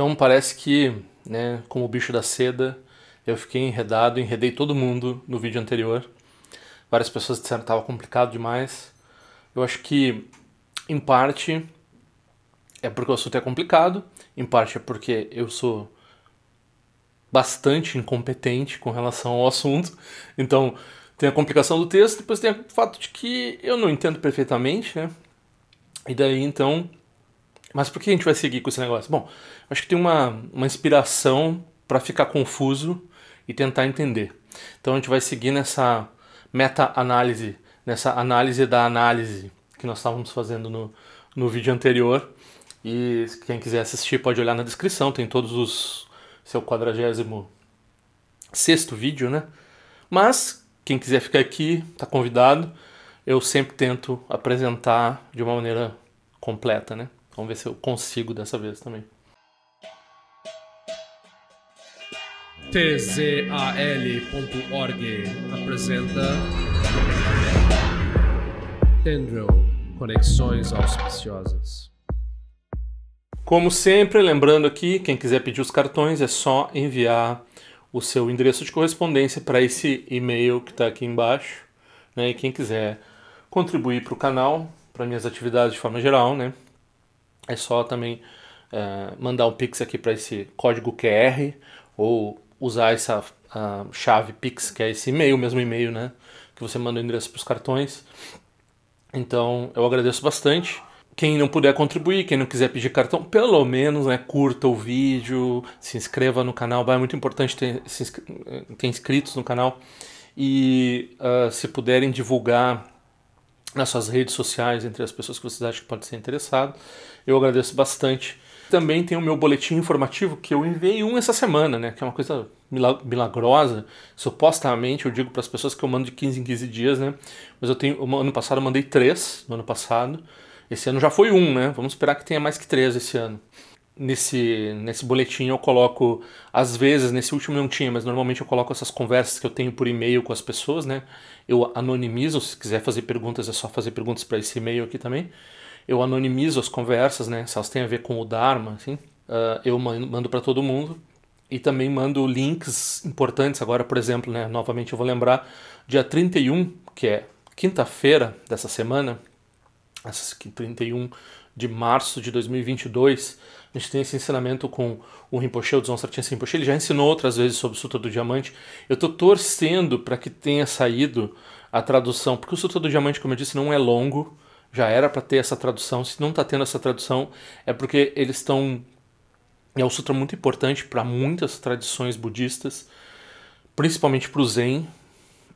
Então parece que, né, como o bicho da seda, eu fiquei enredado, enredei todo mundo no vídeo anterior. Várias pessoas disseram que estava complicado demais. Eu acho que, em parte, é porque o assunto é complicado, em parte é porque eu sou bastante incompetente com relação ao assunto. Então, tem a complicação do texto, depois tem o fato de que eu não entendo perfeitamente, né? E daí, então. Mas por que a gente vai seguir com esse negócio? Bom, acho que tem uma, uma inspiração para ficar confuso e tentar entender. Então a gente vai seguir nessa meta-análise, nessa análise da análise que nós estávamos fazendo no, no vídeo anterior. E quem quiser assistir pode olhar na descrição, tem todos os. seu quadragésimo sexto vídeo, né? Mas quem quiser ficar aqui, está convidado. Eu sempre tento apresentar de uma maneira completa, né? Vamos ver se eu consigo dessa vez também. tzal.org apresenta Tendril Conexões Auspiciosas. Como sempre, lembrando aqui, quem quiser pedir os cartões é só enviar o seu endereço de correspondência para esse e-mail que está aqui embaixo. Né? E quem quiser contribuir para o canal, para minhas atividades de forma geral, né? É só também é, mandar um pix aqui para esse código QR ou usar essa chave pix, que é esse e-mail, mesmo e-mail, né? que você manda o endereço para os cartões. Então eu agradeço bastante. Quem não puder contribuir, quem não quiser pedir cartão, pelo menos né, curta o vídeo, se inscreva no canal. É muito importante ter, ter inscritos no canal. E uh, se puderem divulgar nas suas redes sociais entre as pessoas que vocês acham que pode ser interessado, eu agradeço bastante. Também tem o meu boletim informativo que eu enviei um essa semana, né? Que é uma coisa milagrosa. Supostamente eu digo para as pessoas que eu mando de 15 em 15 dias, né? Mas eu tenho. Ano passado eu mandei três, no ano passado. Esse ano já foi um, né? Vamos esperar que tenha mais que três esse ano. Nesse, nesse boletim eu coloco, às vezes, nesse último não tinha, mas normalmente eu coloco essas conversas que eu tenho por e-mail com as pessoas, né? Eu anonimizo, se quiser fazer perguntas é só fazer perguntas para esse e-mail aqui também. Eu anonimizo as conversas, né? Se elas têm a ver com o Dharma, assim, uh, eu mando para todo mundo. E também mando links importantes agora, por exemplo, né? Novamente eu vou lembrar, dia 31, que é quinta-feira dessa semana, essa 31 de março de 2022, a gente tem esse ensinamento com o Rinpoche, o Dzong Sartien Rinpoche, ele já ensinou outras vezes sobre o Sutra do Diamante. Eu estou torcendo para que tenha saído a tradução, porque o Sutra do Diamante, como eu disse, não é longo, já era para ter essa tradução. Se não está tendo essa tradução, é porque eles estão. É um sutra muito importante para muitas tradições budistas, principalmente para o Zen.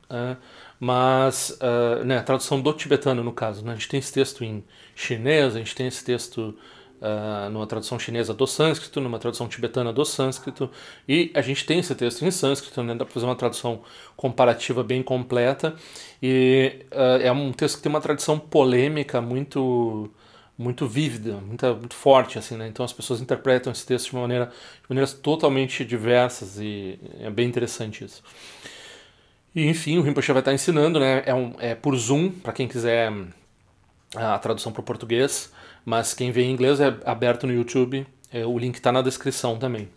Uh, mas uh, né, a tradução do tibetano, no caso. Né? A gente tem esse texto em chinês, a gente tem esse texto uh, numa tradução chinesa do sânscrito, numa tradução tibetana do sânscrito, e a gente tem esse texto em sânscrito, né? dá para fazer uma tradução comparativa bem completa, e uh, é um texto que tem uma tradição polêmica muito muito vívida, muito, muito forte, assim, né? Então as pessoas interpretam esse texto de, maneira, de maneiras totalmente diversas e é bem interessante isso. E enfim, o Rinpoche vai estar ensinando, né? É, um, é por Zoom, para quem quiser a tradução para o português, mas quem vê em inglês é aberto no YouTube, é, o link está na descrição também.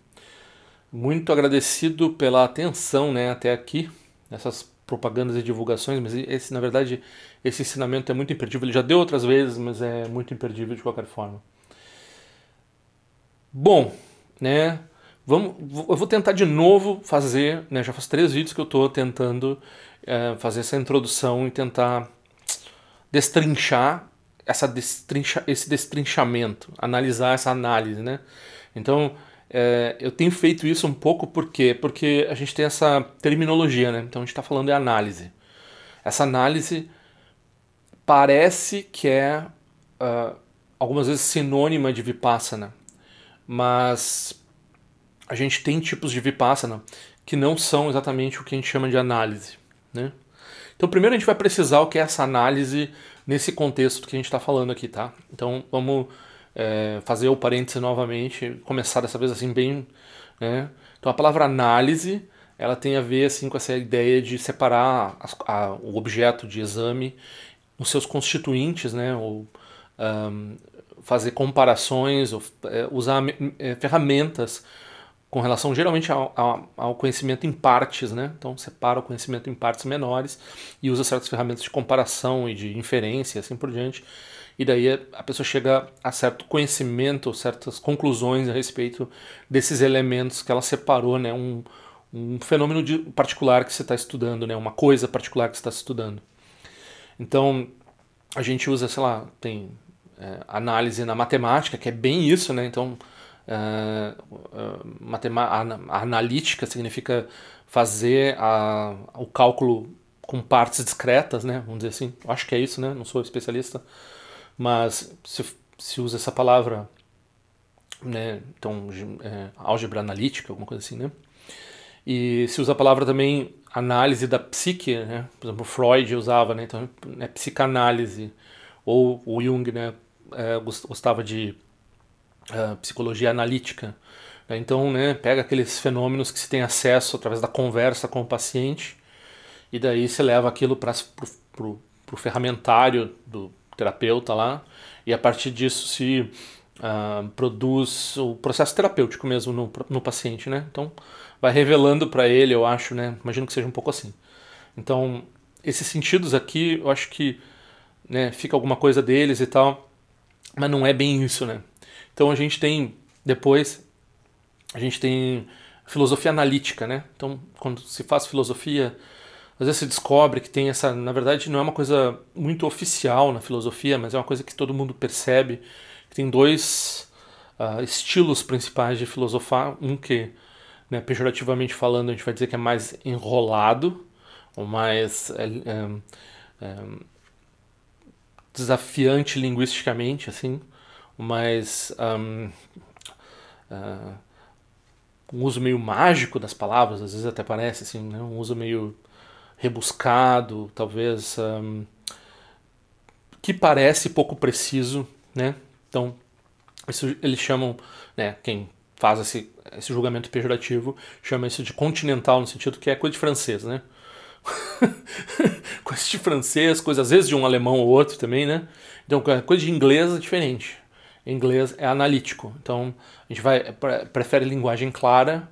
Muito agradecido pela atenção né, até aqui, nessas propagandas e divulgações, mas esse, na verdade, esse ensinamento é muito imperdível. Ele já deu outras vezes, mas é muito imperdível de qualquer forma. Bom, né? Vamos, eu vou tentar de novo fazer, né, já faz três vídeos que eu estou tentando é, fazer essa introdução e tentar destrinchar essa destrincha, esse destrinchamento, analisar essa análise, né? Então, é, eu tenho feito isso um pouco por quê? Porque a gente tem essa terminologia, né? Então a gente está falando de análise. Essa análise parece que é uh, algumas vezes sinônima de vipassana, mas a gente tem tipos de vipassana que não são exatamente o que a gente chama de análise. Né? Então, primeiro a gente vai precisar o que é essa análise nesse contexto que a gente está falando aqui, tá? Então, vamos é, fazer o parêntese novamente, começar dessa vez assim bem, né? Então, a palavra análise, ela tem a ver assim com essa ideia de separar a, a, o objeto de exame os seus constituintes, né? Ou, um, fazer comparações, ou, é, usar é, ferramentas com relação geralmente ao, ao, conhecimento em partes, né? Então separa o conhecimento em partes menores e usa certas ferramentas de comparação e de inferência, assim por diante. E daí a pessoa chega a certo conhecimento, certas conclusões a respeito desses elementos que ela separou, né? Um, um fenômeno de, particular que você está estudando, né? Uma coisa particular que você está estudando. Então a gente usa, sei lá, tem é, análise na matemática, que é bem isso, né? Então Uh, analítica significa fazer a, o cálculo com partes discretas, né? Vamos dizer assim. Acho que é isso, né? Não sou especialista, mas se, se usa essa palavra, né? Então, é, álgebra analítica, alguma coisa assim, né? E se usa a palavra também análise da psique, né? Por exemplo, Freud usava, né? Então, né? psicanálise ou o Jung, né? É, gostava de psicologia analítica. Né? Então, né, pega aqueles fenômenos que se tem acesso através da conversa com o paciente e daí se leva aquilo para o ferramentário do terapeuta lá e a partir disso se uh, produz o processo terapêutico mesmo no, no paciente, né? Então, vai revelando para ele, eu acho, né? Imagino que seja um pouco assim. Então, esses sentidos aqui, eu acho que né, fica alguma coisa deles e tal, mas não é bem isso, né? Então a gente tem depois a gente tem filosofia analítica, né? Então quando se faz filosofia, às vezes se descobre que tem essa, na verdade não é uma coisa muito oficial na filosofia, mas é uma coisa que todo mundo percebe que tem dois uh, estilos principais de filosofar, um que né, pejorativamente falando a gente vai dizer que é mais enrolado, ou mais é, é, é, desafiante linguisticamente, assim, mais um, uh, um uso meio mágico das palavras, às vezes até parece assim, né? um uso meio rebuscado, talvez um, que parece pouco preciso, né? Então isso eles chamam, né? Quem faz esse, esse julgamento pejorativo chama isso de continental no sentido que é coisa de francês, né? coisa de francês, coisa às vezes de um alemão ou outro também, né? Então coisa de inglês é diferente em inglês é analítico. Então a gente vai prefere linguagem clara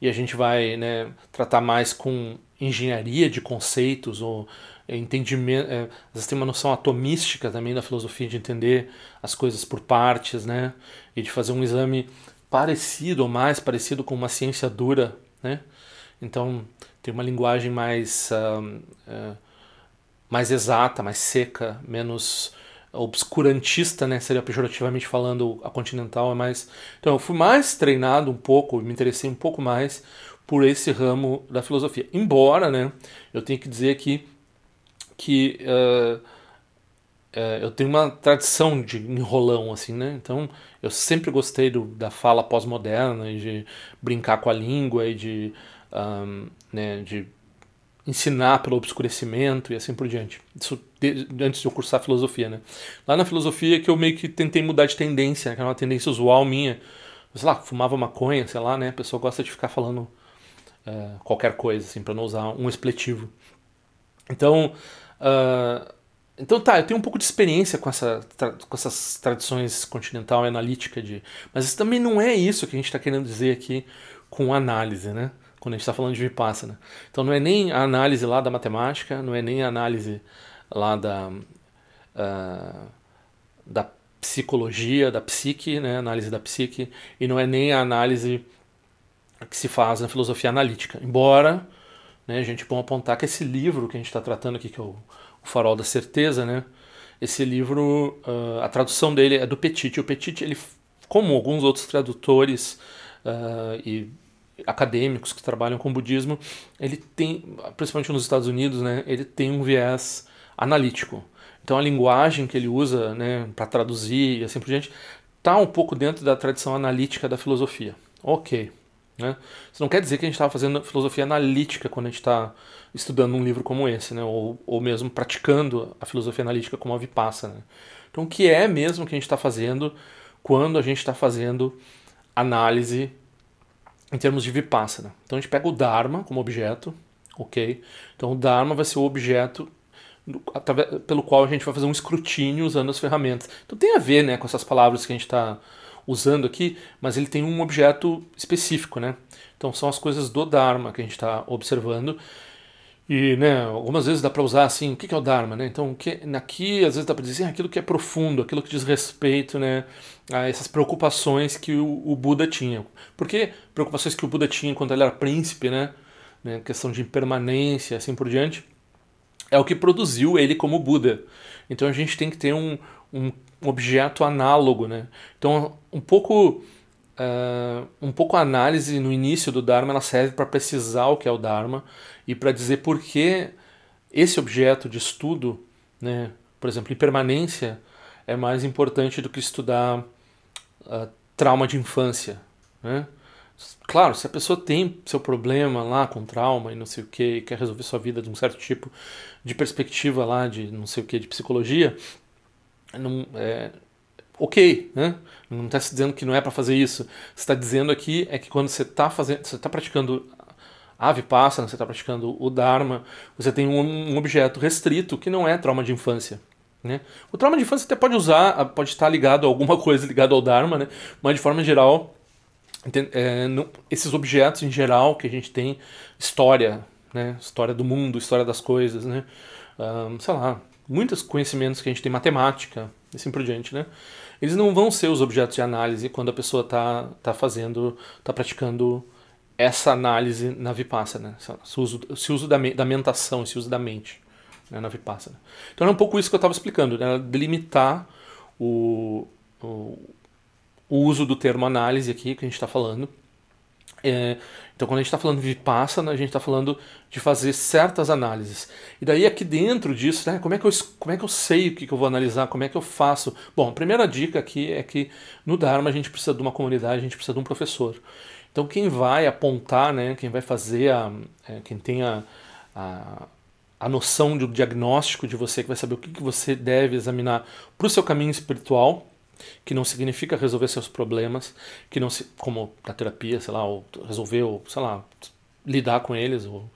e a gente vai né, tratar mais com engenharia de conceitos ou entendimento. É, vezes tem uma noção atomística também da filosofia de entender as coisas por partes, né? E de fazer um exame parecido ou mais parecido com uma ciência dura, né? Então tem uma linguagem mais uh, uh, mais exata, mais seca, menos obscurantista, né, seria pejorativamente falando, a Continental é mais. Então eu fui mais treinado um pouco, me interessei um pouco mais por esse ramo da filosofia. Embora, né, eu tenho que dizer aqui que uh, uh, eu tenho uma tradição de enrolão, assim, né, então eu sempre gostei do, da fala pós-moderna e de brincar com a língua e de, um, né, de ensinar pelo obscurecimento e assim por diante. Isso de, antes de eu cursar filosofia, né? Lá na filosofia que eu meio que tentei mudar de tendência, que era uma tendência usual minha. Sei lá, fumava maconha, sei lá, né? A pessoa gosta de ficar falando é, qualquer coisa, assim, para não usar um expletivo. Então, uh, então tá, eu tenho um pouco de experiência com, essa, com essas tradições continental e analítica de, mas isso também não é isso que a gente está querendo dizer aqui com análise, né? Quando a gente está falando de Vipassana. Então não é nem a análise lá da matemática, não é nem a análise lá da, uh, da psicologia, da psique, né, análise da psique, e não é nem a análise que se faz na filosofia analítica. Embora né, a gente pode apontar que esse livro que a gente está tratando aqui, que é o, o Farol da Certeza, né, esse livro, uh, a tradução dele é do Petit. O Petit, ele, como alguns outros tradutores uh, e acadêmicos que trabalham com budismo, ele tem, principalmente nos Estados Unidos, né, ele tem um viés analítico. Então a linguagem que ele usa né, para traduzir e assim por diante está um pouco dentro da tradição analítica da filosofia. Ok. Né? Isso não quer dizer que a gente estava fazendo filosofia analítica quando a gente está estudando um livro como esse, né? ou, ou mesmo praticando a filosofia analítica como a Vipassana. Né? Então o que é mesmo que a gente está fazendo quando a gente está fazendo análise em termos de Vipassana. Então a gente pega o Dharma como objeto, ok? Então o Dharma vai ser o objeto pelo qual a gente vai fazer um escrutínio usando as ferramentas. Então tem a ver né, com essas palavras que a gente está usando aqui, mas ele tem um objeto específico. Né? Então são as coisas do Dharma que a gente está observando. E né, algumas vezes dá para usar assim, o que é o Dharma? Né? Então que, aqui às vezes dá para dizer assim, aquilo que é profundo, aquilo que diz respeito né, a essas preocupações que o, o Buda tinha. Por que preocupações que o Buda tinha quando ele era príncipe, né? né questão de impermanência, assim por diante é o que produziu ele como Buda. Então a gente tem que ter um, um objeto análogo, né? Então um pouco uh, um pouco a análise no início do Dharma ela serve para precisar o que é o Dharma e para dizer por que esse objeto de estudo, né? Por exemplo, impermanência é mais importante do que estudar uh, trauma de infância, né? Claro, se a pessoa tem seu problema lá com trauma e não sei o que, quer resolver sua vida de um certo tipo de perspectiva lá de não sei o que, de psicologia, não, é, ok, né? Não está se dizendo que não é para fazer isso. Está dizendo aqui é que quando você está fazendo, você está praticando a vipassana, você está praticando o dharma, você tem um, um, objeto restrito que não é trauma de infância. Né? O trauma de infância até pode usar, pode estar ligado a alguma coisa ligada ao dharma, né? Mas de forma geral é, esses objetos em geral que a gente tem história, né? História do mundo, história das coisas, né? Um, sei lá, muitos conhecimentos que a gente tem, matemática, assim por diante, né? Eles não vão ser os objetos de análise quando a pessoa está tá fazendo, está praticando essa análise na Vipassana, né? esse uso, esse uso da, da mentação, esse uso da mente né, na Vipassana. Então é um pouco isso que eu estava explicando, né? delimitar o, o, o uso do termo análise aqui que a gente está falando. É, então, quando a gente está falando de Vipassana, a gente está falando de fazer certas análises. E daí, aqui dentro disso, né, como, é que eu, como é que eu sei o que, que eu vou analisar, como é que eu faço? Bom, a primeira dica aqui é que no Dharma a gente precisa de uma comunidade, a gente precisa de um professor. Então, quem vai apontar, né, quem vai fazer, a, é, quem tem a, a, a noção do diagnóstico de você, que vai saber o que, que você deve examinar para o seu caminho espiritual, que não significa resolver seus problemas, que não se, como na terapia, sei lá, ou resolver, ou, sei lá, lidar com eles, ou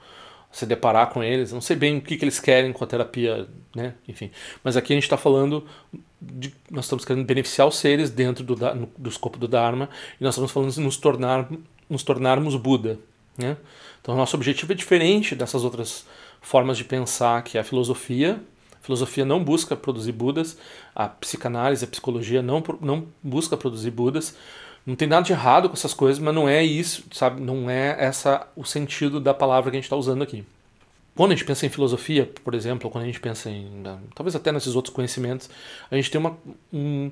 se deparar com eles. Não sei bem o que, que eles querem com a terapia, né? Enfim. Mas aqui a gente está falando de, nós estamos querendo beneficiar os seres dentro do, do escopo do Dharma e nós estamos falando de nos, tornar, nos tornarmos Buda, né? Então nosso objetivo é diferente dessas outras formas de pensar que é a filosofia a filosofia não busca produzir Budas, a psicanálise, a psicologia não, não busca produzir Budas. Não tem nada de errado com essas coisas, mas não é isso, sabe? Não é essa o sentido da palavra que a gente está usando aqui. Quando a gente pensa em filosofia, por exemplo, ou quando a gente pensa em. talvez até nesses outros conhecimentos, a gente tem uma, um,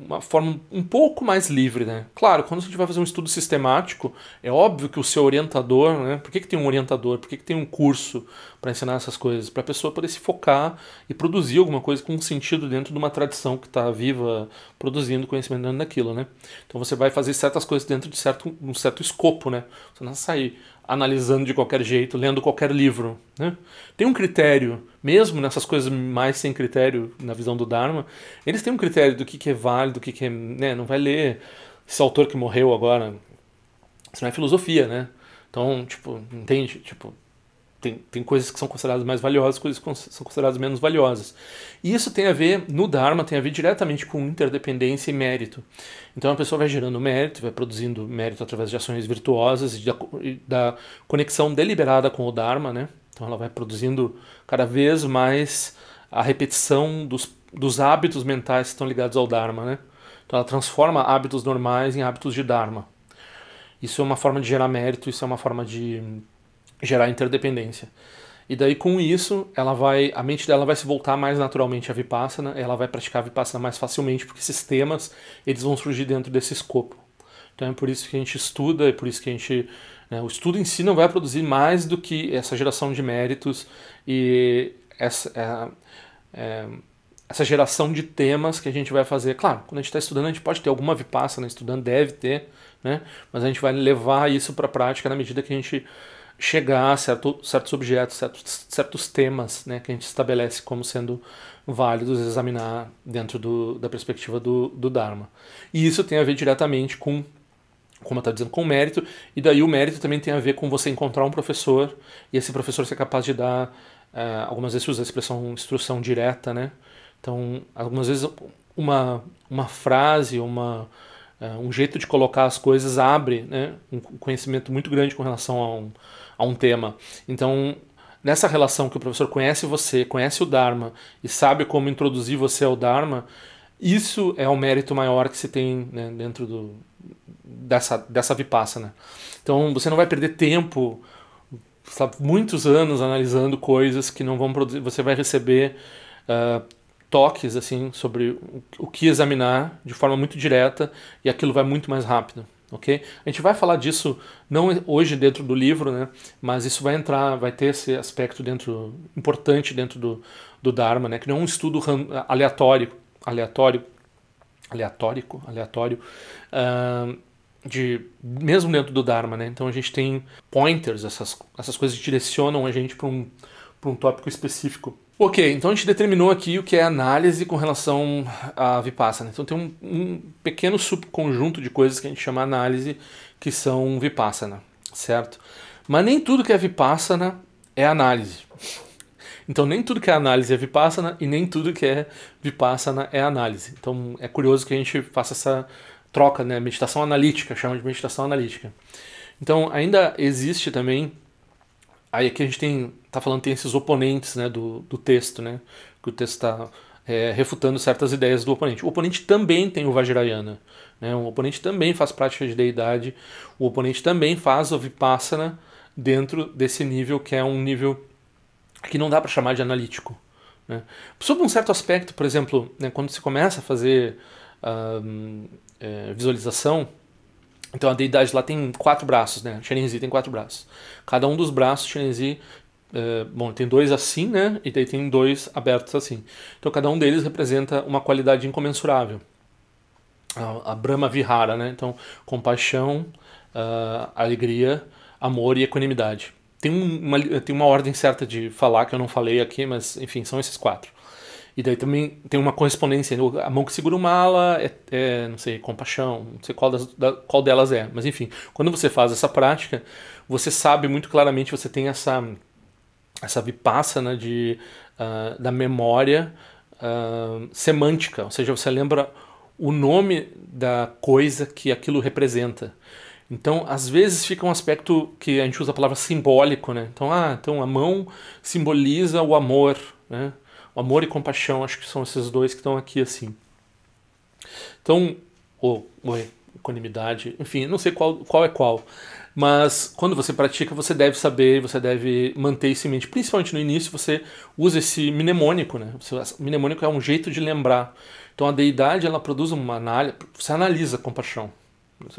uma forma um pouco mais livre, né? Claro, quando a gente vai fazer um estudo sistemático, é óbvio que o seu orientador, né? Por que, que tem um orientador? Por que, que tem um curso para ensinar essas coisas? Para a pessoa poder se focar e produzir alguma coisa com sentido dentro de uma tradição que está viva, produzindo conhecimento dentro daquilo, né? Então você vai fazer certas coisas dentro de certo, um certo escopo, né? Você não vai sair analisando de qualquer jeito, lendo qualquer livro. Né? Tem um critério, mesmo nessas coisas mais sem critério na visão do Dharma, eles têm um critério do que, que é válido, do que, que é. Né? Não vai ler esse autor que morreu agora. Isso não é filosofia, né? Então, tipo, entende? Tipo, tem, tem coisas que são consideradas mais valiosas, coisas que são consideradas menos valiosas. E isso tem a ver, no Dharma, tem a ver diretamente com interdependência e mérito. Então a pessoa vai gerando mérito, vai produzindo mérito através de ações virtuosas e da, e da conexão deliberada com o Dharma, né? Então ela vai produzindo cada vez mais a repetição dos, dos hábitos mentais que estão ligados ao Dharma, né? Então ela transforma hábitos normais em hábitos de Dharma. Isso é uma forma de gerar mérito, isso é uma forma de gerar interdependência. E daí com isso, ela vai, a mente dela vai se voltar mais naturalmente à vipassana, ela vai praticar a vipassana mais facilmente, porque esses temas, eles vão surgir dentro desse escopo. Então é por isso que a gente estuda, é por isso que a gente, né, o estudo em si não vai produzir mais do que essa geração de méritos e essa é, é, essa geração de temas que a gente vai fazer. Claro, quando a gente está estudando, a gente pode ter alguma vipassana estudando, deve ter, né? Mas a gente vai levar isso para a prática na medida que a gente chegar a certo, certos objetos, certos, certos temas né, que a gente estabelece como sendo válidos examinar dentro do, da perspectiva do, do Dharma. E isso tem a ver diretamente com, como eu estava dizendo, com mérito, e daí o mérito também tem a ver com você encontrar um professor e esse professor ser capaz de dar Uh, algumas vezes usa a expressão instrução direta, né? Então, algumas vezes uma, uma frase, uma, uh, um jeito de colocar as coisas abre né, um conhecimento muito grande com relação a um, a um tema. Então, nessa relação que o professor conhece você, conhece o Dharma e sabe como introduzir você ao Dharma, isso é o mérito maior que se tem né, dentro do, dessa, dessa Vipassana. Então, você não vai perder tempo sabe, muitos anos analisando coisas que não vão produzir. Você vai receber uh, toques assim sobre o que examinar de forma muito direta e aquilo vai muito mais rápido. Ok? A gente vai falar disso não hoje dentro do livro, né? Mas isso vai entrar, vai ter esse aspecto dentro importante dentro do, do Dharma, né? Que não é um estudo aleatório, aleatório, aleatórico, aleatório. Uh, de mesmo dentro do Dharma, né? Então a gente tem pointers, essas, essas coisas que direcionam a gente para um, um tópico específico. Ok, então a gente determinou aqui o que é análise com relação à Vipassana. Então tem um, um pequeno subconjunto de coisas que a gente chama análise que são Vipassana, certo? Mas nem tudo que é Vipassana é análise. Então nem tudo que é análise é Vipassana e nem tudo que é Vipassana é análise. Então é curioso que a gente faça essa troca, né? Meditação analítica, chama de meditação analítica. Então, ainda existe também. Aí aqui a gente tem. Tá falando tem esses oponentes né, do, do texto, né? Que o texto está é, refutando certas ideias do oponente. O oponente também tem o Vajrayana. Né? O oponente também faz prática de deidade. O oponente também faz o Vipassana dentro desse nível que é um nível que não dá para chamar de analítico. Né? Sob um certo aspecto, por exemplo, né, quando se começa a fazer um, é, visualização, então a deidade lá tem quatro braços, né? Shenenzi tem quatro braços. Cada um dos braços, Shenenzi, é, bom, tem dois assim, né? E daí tem dois abertos assim. Então cada um deles representa uma qualidade incomensurável. A, a Brahma Vihara, né? Então compaixão, uh, alegria, amor e equanimidade. Tem uma, tem uma ordem certa de falar que eu não falei aqui, mas enfim, são esses quatro. E daí também tem uma correspondência. A mão que segura uma ala é, é não sei, compaixão, não sei qual, das, da, qual delas é. Mas enfim, quando você faz essa prática, você sabe muito claramente, você tem essa, essa vipassana de, uh, da memória uh, semântica. Ou seja, você lembra o nome da coisa que aquilo representa. Então, às vezes fica um aspecto que a gente usa a palavra simbólico, né? Então, ah, então a mão simboliza o amor, né? O amor e compaixão, acho que são esses dois que estão aqui assim. Então, ou, ou equanimidade, enfim, não sei qual, qual é qual. Mas quando você pratica, você deve saber, você deve manter isso em mente. Principalmente no início, você usa esse mnemônico, né? O mnemônico é um jeito de lembrar. Então a deidade, ela produz uma análise, você analisa compaixão.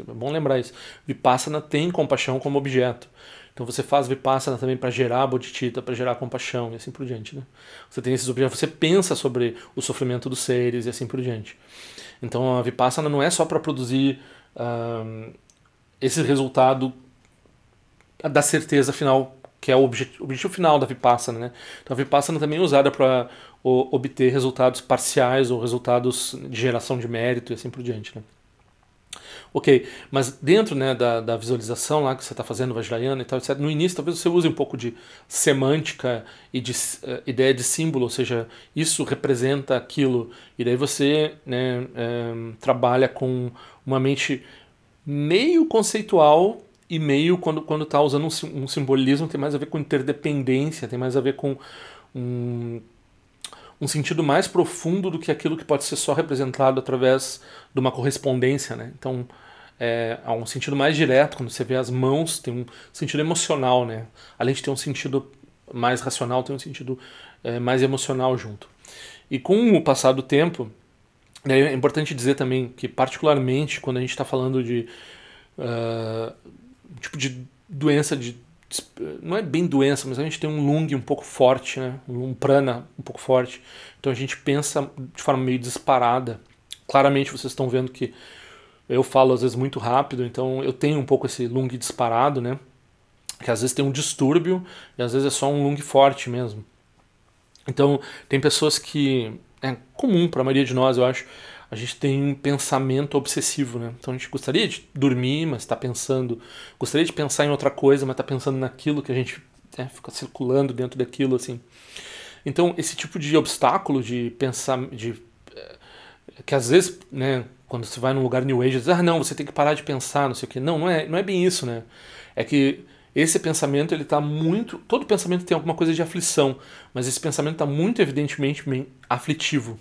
É bom lembrar isso. Vipassana tem compaixão como objeto. Então você faz vipassana também para gerar bodhicitta, para gerar compaixão e assim por diante. Né? Você tem esses objetos, você pensa sobre o sofrimento dos seres e assim por diante. Então a vipassana não é só para produzir uh, esse resultado da certeza final, que é o objetivo, objetivo final da vipassana. Né? Então a vipassana também é usada para obter resultados parciais ou resultados de geração de mérito e assim por diante. Né? Ok, mas dentro né, da, da visualização lá que você está fazendo, Vajrayana e tal, etc., no início talvez você use um pouco de semântica e de uh, ideia de símbolo, ou seja, isso representa aquilo, e daí você né, um, trabalha com uma mente meio conceitual e meio quando está usando um, um, simbolismo, tem mais a ver com interdependência, tem mais a ver com um, um sentido mais profundo do que aquilo que pode ser só representado através de uma correspondência, né? Então, é, há um sentido mais direto, quando você vê as mãos, tem um sentido emocional, né? Além de ter um sentido mais racional, tem um sentido é, mais emocional junto. E com o passar do tempo, é importante dizer também que, particularmente, quando a gente está falando de uh, tipo de doença de não é bem doença, mas a gente tem um lung um pouco forte, né? um prana um pouco forte. Então a gente pensa de forma meio disparada. Claramente vocês estão vendo que eu falo às vezes muito rápido, então eu tenho um pouco esse lung disparado, né? Que às vezes tem um distúrbio e às vezes é só um lung forte mesmo. Então tem pessoas que é comum para a maioria de nós, eu acho, a gente tem um pensamento obsessivo, né? Então a gente gostaria de dormir, mas está pensando, gostaria de pensar em outra coisa, mas está pensando naquilo que a gente né, fica circulando dentro daquilo assim. Então esse tipo de obstáculo de pensar, de eh, que às vezes, né, quando você vai num lugar New Age, diz, ah, não, você tem que parar de pensar, não sei o quê. Não, não é, não é bem isso, né? É que esse pensamento, ele tá muito... Todo pensamento tem alguma coisa de aflição, mas esse pensamento está muito evidentemente aflitivo.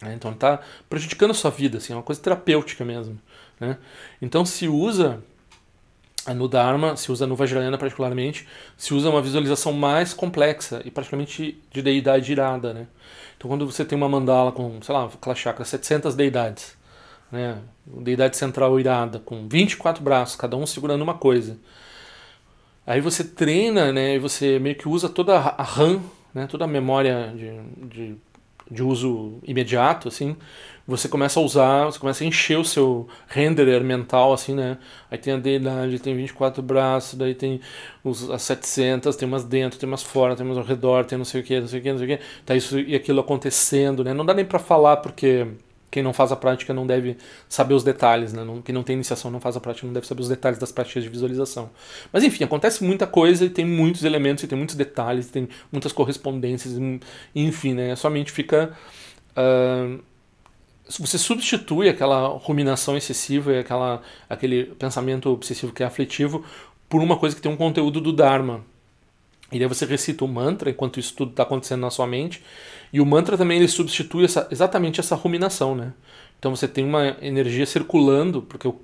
Né? Então está prejudicando a sua vida, assim, é uma coisa terapêutica mesmo. Né? Então se usa no Dharma, se usa no Vajrayana particularmente, se usa uma visualização mais complexa e praticamente de deidade irada, né? Então quando você tem uma mandala com, sei lá, aquela chakra, 700 deidades, né? Deidade central irada, com 24 braços, cada um segurando uma coisa. Aí você treina, né? E você meio que usa toda a RAM, né? Toda a memória de, de, de uso imediato, assim. Você começa a usar, você começa a encher o seu renderer mental, assim, né? Aí tem a deidade, tem 24 braços, daí tem os, as 700, tem umas dentro, tem umas fora, tem umas ao redor, tem não sei o que, não sei o que, não sei o que. Tá isso e aquilo acontecendo, né? Não dá nem para falar porque quem não faz a prática não deve saber os detalhes, né? Quem não tem iniciação não faz a prática não deve saber os detalhes das práticas de visualização. Mas enfim, acontece muita coisa e tem muitos elementos, e tem muitos detalhes, tem muitas correspondências, enfim, né? A sua mente fica. Uh, você substitui aquela ruminação excessiva e aquela, aquele pensamento obsessivo que é aflitivo por uma coisa que tem um conteúdo do Dharma. E daí você recita o mantra enquanto isso tudo está acontecendo na sua mente. E o mantra também ele substitui essa, exatamente essa ruminação, né? Então você tem uma energia circulando, porque o,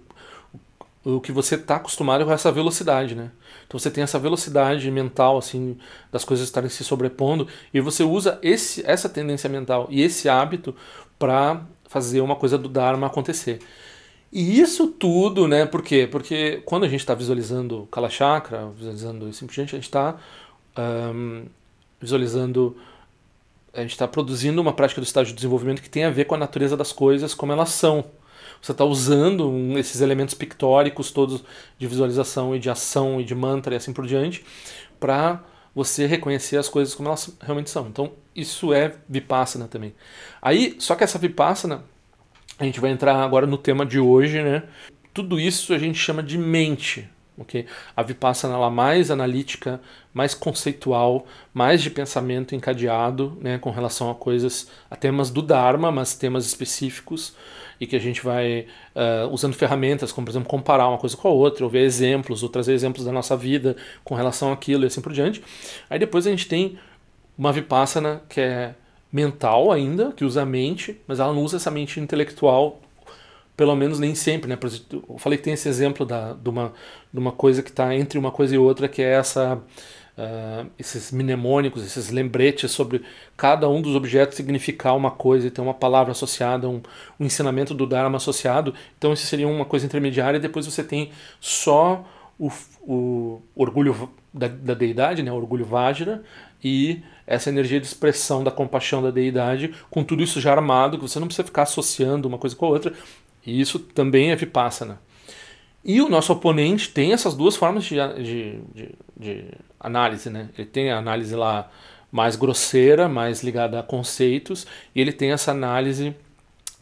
o, que você está acostumado é essa velocidade, né? Então você tem essa velocidade mental, assim, das coisas estarem se sobrepondo, e você usa esse, essa tendência mental e esse hábito para fazer uma coisa do Dharma acontecer. E isso tudo, né? Por quê? Porque quando a gente está visualizando Kala Chakra, visualizando isso a gente está um, visualizando, a gente está produzindo uma prática do estágio de desenvolvimento que tem a ver com a natureza das coisas como elas são. Você está usando um, esses elementos pictóricos todos de visualização e de ação e de mantra e assim por diante para você reconhecer as coisas como elas realmente são. Então, isso é Vipassana também. Aí, só que essa Vipassana, a gente vai entrar agora no tema de hoje, né? Tudo isso a gente chama de mente. Okay? A Vipassana ela é mais analítica, mais conceitual, mais de pensamento encadeado né, com relação a coisas, a temas do Dharma, mas temas específicos e que a gente vai uh, usando ferramentas, como por exemplo comparar uma coisa com a outra, ou ver exemplos, ou trazer exemplos da nossa vida com relação àquilo e assim por diante. Aí depois a gente tem uma Vipassana que é mental ainda, que usa a mente, mas ela não usa essa mente intelectual pelo menos nem sempre, né? Eu falei que tem esse exemplo da, de, uma, de uma coisa que está entre uma coisa e outra, que é essa, uh, esses mnemônicos, esses lembretes sobre cada um dos objetos significar uma coisa e ter uma palavra associada, um, um ensinamento do Dharma associado. Então isso seria uma coisa intermediária e depois você tem só o, o orgulho da, da deidade, né? o orgulho Vajra, e essa energia de expressão da compaixão da deidade, com tudo isso já armado, que você não precisa ficar associando uma coisa com a outra, e isso também é Vipassana. E o nosso oponente tem essas duas formas de, de, de, de análise. Né? Ele tem a análise lá mais grosseira, mais ligada a conceitos, e ele tem essa análise,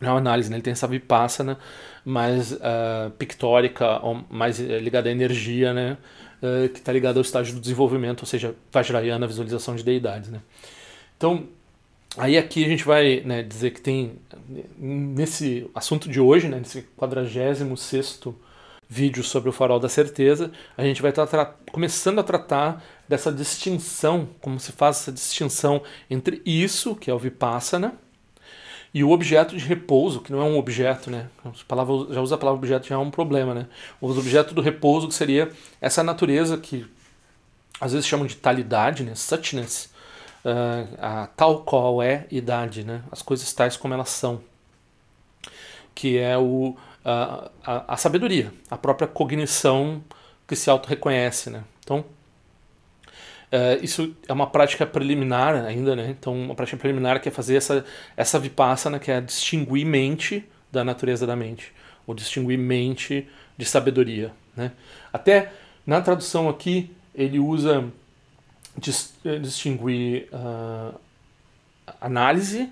não análise, né? ele tem essa Vipassana mais uh, pictórica, mais eh, ligada à energia, né? Uh, que está ligada ao estágio do desenvolvimento, ou seja, Vajrayana, visualização de deidades. Né? Então, Aí aqui a gente vai né, dizer que tem, nesse assunto de hoje, né, nesse 46 vídeo sobre o farol da certeza, a gente vai estar começando a tratar dessa distinção, como se faz essa distinção entre isso, que é o vipassana, e o objeto de repouso, que não é um objeto, né? Palavra, já usa a palavra objeto, já é um problema, né? O objeto do repouso, que seria essa natureza que às vezes chamam de talidade, né? Suchness, uh, a tal qual é idade, né? as coisas tais como elas são, que é o, a, a, a sabedoria, a própria cognição que se auto-reconhece. Né? Então, Uh, isso é uma prática preliminar ainda, né? Então, uma prática preliminar que é fazer essa, essa vipassana, que é distinguir mente da natureza da mente, ou distinguir mente de sabedoria, né? Até na tradução aqui, ele usa eh, distinguir uh, análise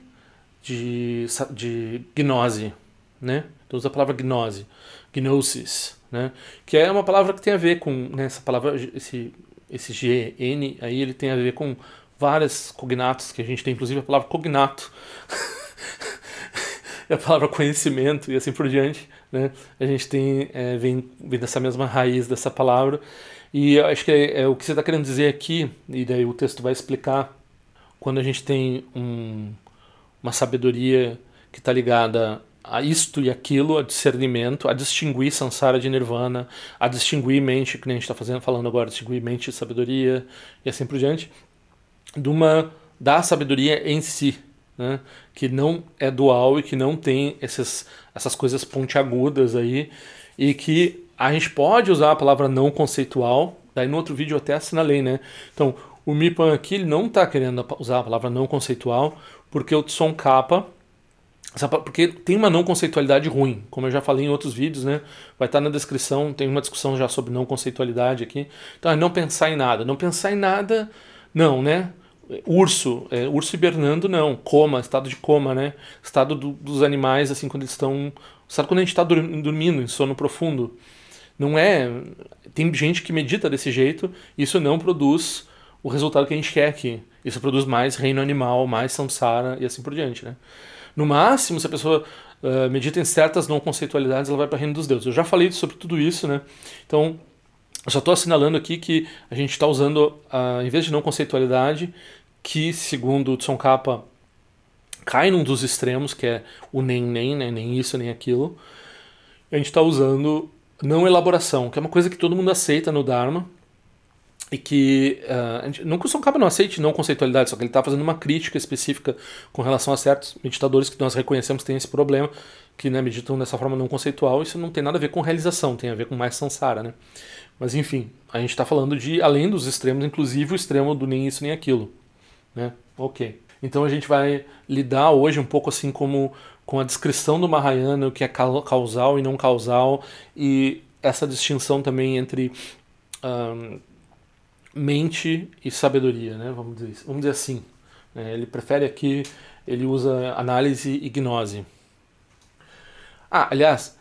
de, de gnose, né? Então usa a palavra gnose, gnosis, né? Que é uma palavra que tem a ver com né, essa palavra, esse esse GN aí ele tem a ver com várias cognatos que a gente tem, inclusive a palavra cognato. a palavra conhecimento e assim por diante, né? A gente tem é, vem, vem dessa mesma raiz dessa palavra e acho que é, é o que você está querendo dizer aqui e daí o texto vai explicar quando a gente tem um, uma sabedoria que está ligada a isto e aquilo, a discernimento, a distinguir samsara de nirvana, a distinguir mente, que nem a gente está falando agora, distinguir mente e sabedoria e assim por diante, de uma da sabedoria em si, né? que não é dual e que não tem esses, essas coisas pontiagudas aí, e que a gente pode usar a palavra não conceitual, daí no outro vídeo eu até assinalei, né? Então, o Mipan aqui ele não está querendo usar a palavra não conceitual, porque o Tson Kappa porque tem uma não conceitualidade ruim, como eu já falei em outros vídeos, né? Vai estar na descrição, tem uma discussão já sobre não conceitualidade aqui. Então é não pensar em nada. Não pensar em nada, não, né? Urso, é, urso hibernando, não. Coma, estado de coma, né? Estado do, dos animais, assim, quando eles estão. Sabe quando a gente está dormindo, em sono profundo? Não é. Tem gente que medita desse jeito, isso não produz o resultado que a gente quer aqui. Isso produz mais reino animal, mais samsara e assim por diante, né? No máximo, se a pessoa uh, medita em certas não conceitualidades, ela vai para o reino dos deuses. Eu já falei sobre tudo isso, né? Então, eu só estou assinalando aqui que a gente está usando, uh, em vez de não conceitualidade, que segundo o Tsongkhapa cai num dos extremos, que é o nem nem, né? nem isso, nem aquilo. A gente está usando não elaboração, que é uma coisa que todo mundo aceita no Dharma, e que uh, não que o não aceite não conceitualidade, só que ele está fazendo uma crítica específica com relação a certos meditadores que nós reconhecemos que têm esse problema, que né, meditam dessa forma não conceitual. Isso não tem nada a ver com realização, tem a ver com mais samsara, né? Mas enfim, a gente está falando de além dos extremos, inclusive o extremo do nem isso nem aquilo, né? Ok. Então a gente vai lidar hoje um pouco assim como com a descrição do Mahayana, o que é causal e não causal, e essa distinção também entre um, mente e sabedoria, né? Vamos dizer, vamos dizer assim. É, ele prefere aqui, ele usa análise e gnose. Ah, aliás,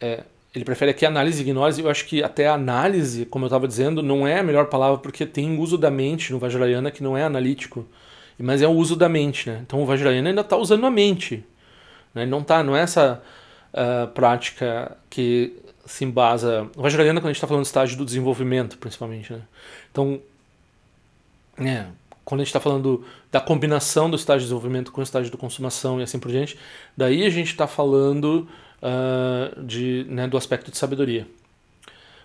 é, ele prefere aqui análise e gnose. Eu acho que até análise, como eu estava dizendo, não é a melhor palavra porque tem uso da mente no Vajrayana que não é analítico, mas é o uso da mente, né? Então o Vajrayana ainda está usando a mente, né? Não tá, não é essa uh, prática que se embasa. O Vajrayana, quando a gente está falando do estágio do desenvolvimento, principalmente. Né? Então, é, quando a gente está falando da combinação do estágio de desenvolvimento com o estágio de consumação e assim por diante, daí a gente está falando uh, de, né, do aspecto de sabedoria.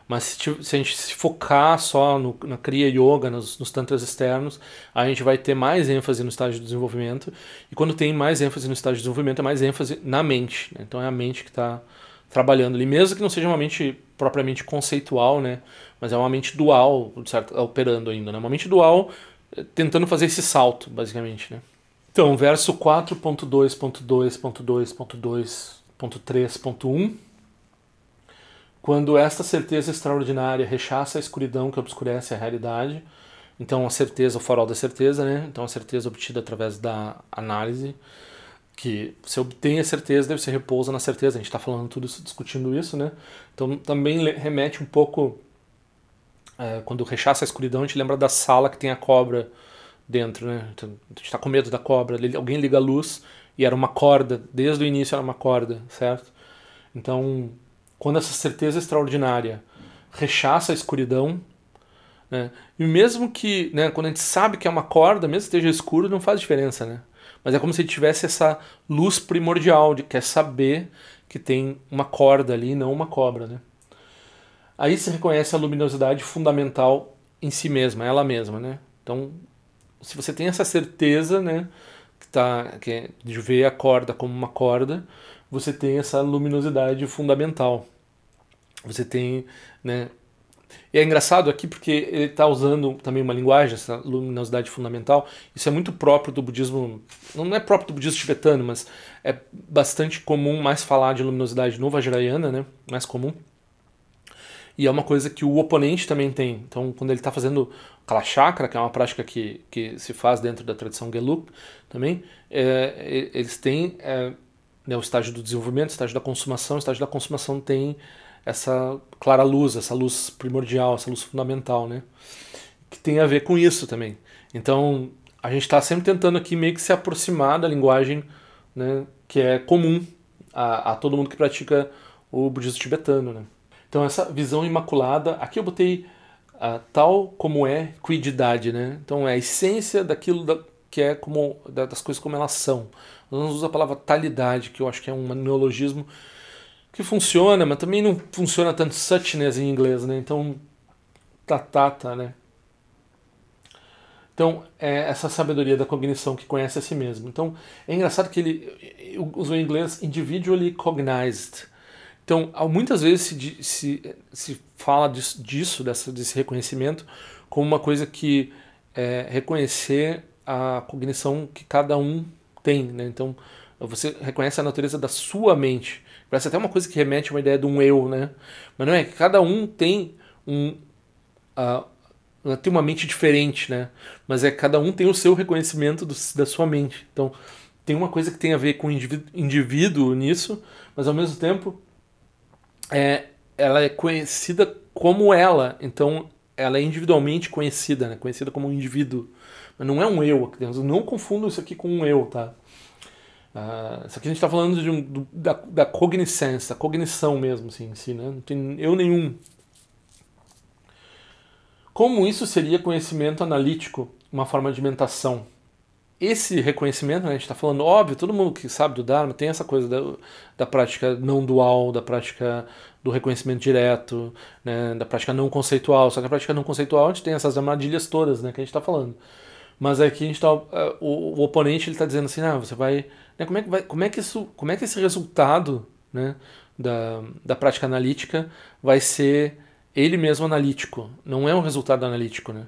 Mas se, se, a gente se focar só no, na Kriya Yoga, nos, nos Tantras externos, a gente vai ter mais ênfase no estágio de desenvolvimento. E quando tem mais ênfase no estágio de desenvolvimento, é mais ênfase na mente. Né? Então é a mente que está trabalhando ali, mesmo que não seja uma mente propriamente conceitual, né? Mas é uma mente dual, certo, operando ainda, né? Uma mente dual eh, tentando fazer esse salto, basicamente, né? Então, verso 4.2.2.2.2.3.1 Quando esta certeza extraordinária rechaça a escuridão que obscurece a realidade, então a certeza, o farol da certeza, né? Então a certeza obtida através da análise, que você obtém a certeza, deve ser repousa na certeza. A gente está falando tudo isso, discutindo isso, né? Então também remete um pouco, é, quando rechaça a escuridão, a gente lembra da sala que tem a cobra dentro, né? Então, a gente está com medo da cobra, alguém liga a luz e era uma corda, desde o início era uma corda, certo? Então, quando essa certeza extraordinária rechaça a escuridão, né? E mesmo que, né, quando a gente sabe que é uma corda, mesmo que esteja escuro, não faz diferença, né? mas é como se tivesse essa luz primordial de quer saber que tem uma corda ali, não uma cobra, né? Aí se reconhece a luminosidade fundamental em si mesma, ela mesma, né? Então, se você tem essa certeza, né, que tá que é de ver a corda como uma corda, você tem essa luminosidade fundamental. Você tem, né, e é engraçado aqui porque ele está usando também uma linguagem, essa luminosidade fundamental. Isso é muito próprio do budismo, não é próprio do budismo tibetano, mas é bastante comum mais falar de luminosidade no Vajrayana, né? Mais comum. E é uma coisa que o oponente também tem. Então, quando ele está fazendo Kala Chakra, que é uma prática que, que se faz dentro da tradição Geluk também, é, eles têm é, né, o estágio do desenvolvimento, o estágio da consumação. O estágio da consumação tem essa clara luz, essa luz primordial, essa luz fundamental, né? Que tem a ver com isso também. Então, a gente está sempre tentando aqui meio que se aproximar da linguagem né, que é comum a, a todo mundo que pratica o budismo tibetano, né? Então, essa visão imaculada, aqui eu botei uh, tal como é quididade, né? Então, é a essência daquilo da, que é como das coisas como elas são. Nós usamos a palavra talidade, que eu acho que é um neologismo que funciona, mas também não funciona tanto suchness em inglês, né? Então, tatata, né? Então, é essa sabedoria da cognição que conhece a si mesmo. Então, é engraçado que ele usou em inglês individually cognized. Então, muitas vezes se, se, se fala disso, disso dessa, desse reconhecimento, como uma coisa que é reconhecer a cognição que cada um tem. Né? Então, você reconhece a natureza da sua mente. Parece até uma coisa que remete a uma ideia de um eu, né? Mas não é, cada um tem um. Uh, tem uma mente diferente, né? Mas é cada um tem o seu reconhecimento do, da sua mente. Então, tem uma coisa que tem a ver com o indivíduo, indivíduo nisso, mas ao mesmo tempo é, ela é conhecida como ela. Então, ela é individualmente conhecida, né? Conhecida como um indivíduo. Mas não é um eu aqui dentro. Não confundo isso aqui com um eu, tá? Uh, isso aqui a gente está falando de um, do, da, da cognição, da cognição mesmo, assim, em si, né? Não tem eu nenhum. Como isso seria conhecimento analítico, uma forma de mentação? Esse reconhecimento, né, a gente está falando, óbvio, todo mundo que sabe do Dharma tem essa coisa da, da prática não dual, da prática do reconhecimento direto, né, da prática não conceitual. Só que a prática não conceitual a gente tem essas armadilhas todas né, que a gente está falando. Mas aqui a gente tá, é, o, o oponente ele está dizendo assim, ah, você vai, né, como é que vai, como é que isso, como é que esse resultado, né, da, da prática analítica vai ser ele mesmo analítico, não é um resultado analítico, né?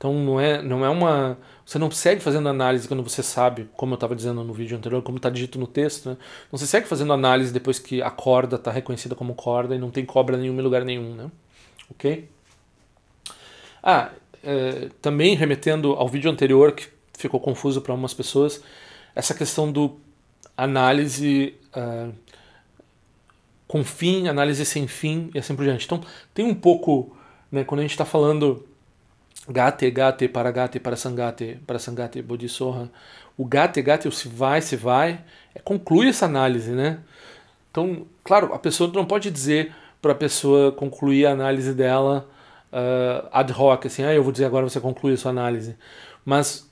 Então não é, não é uma. Você não segue fazendo análise quando você sabe, como eu estava dizendo no vídeo anterior, como está dito no texto, né? Não você segue fazendo análise depois que a corda está reconhecida como corda e não tem cobra nenhuma em lugar nenhum, né? Ok? Ah, é, também remetendo ao vídeo anterior, que ficou confuso para algumas pessoas, essa questão do análise. Uh, com fim, análise sem fim e assim por diante. Então tem um pouco, né, quando a gente está falando gate, gate, para gate, para sangate, para sangate, bodhisoha, o gate, gate, o se vai, se vai, é, conclui essa análise, né? Então, claro, a pessoa não pode dizer para a pessoa concluir a análise dela uh, ad hoc, assim, ah, eu vou dizer agora você conclui a sua análise. Mas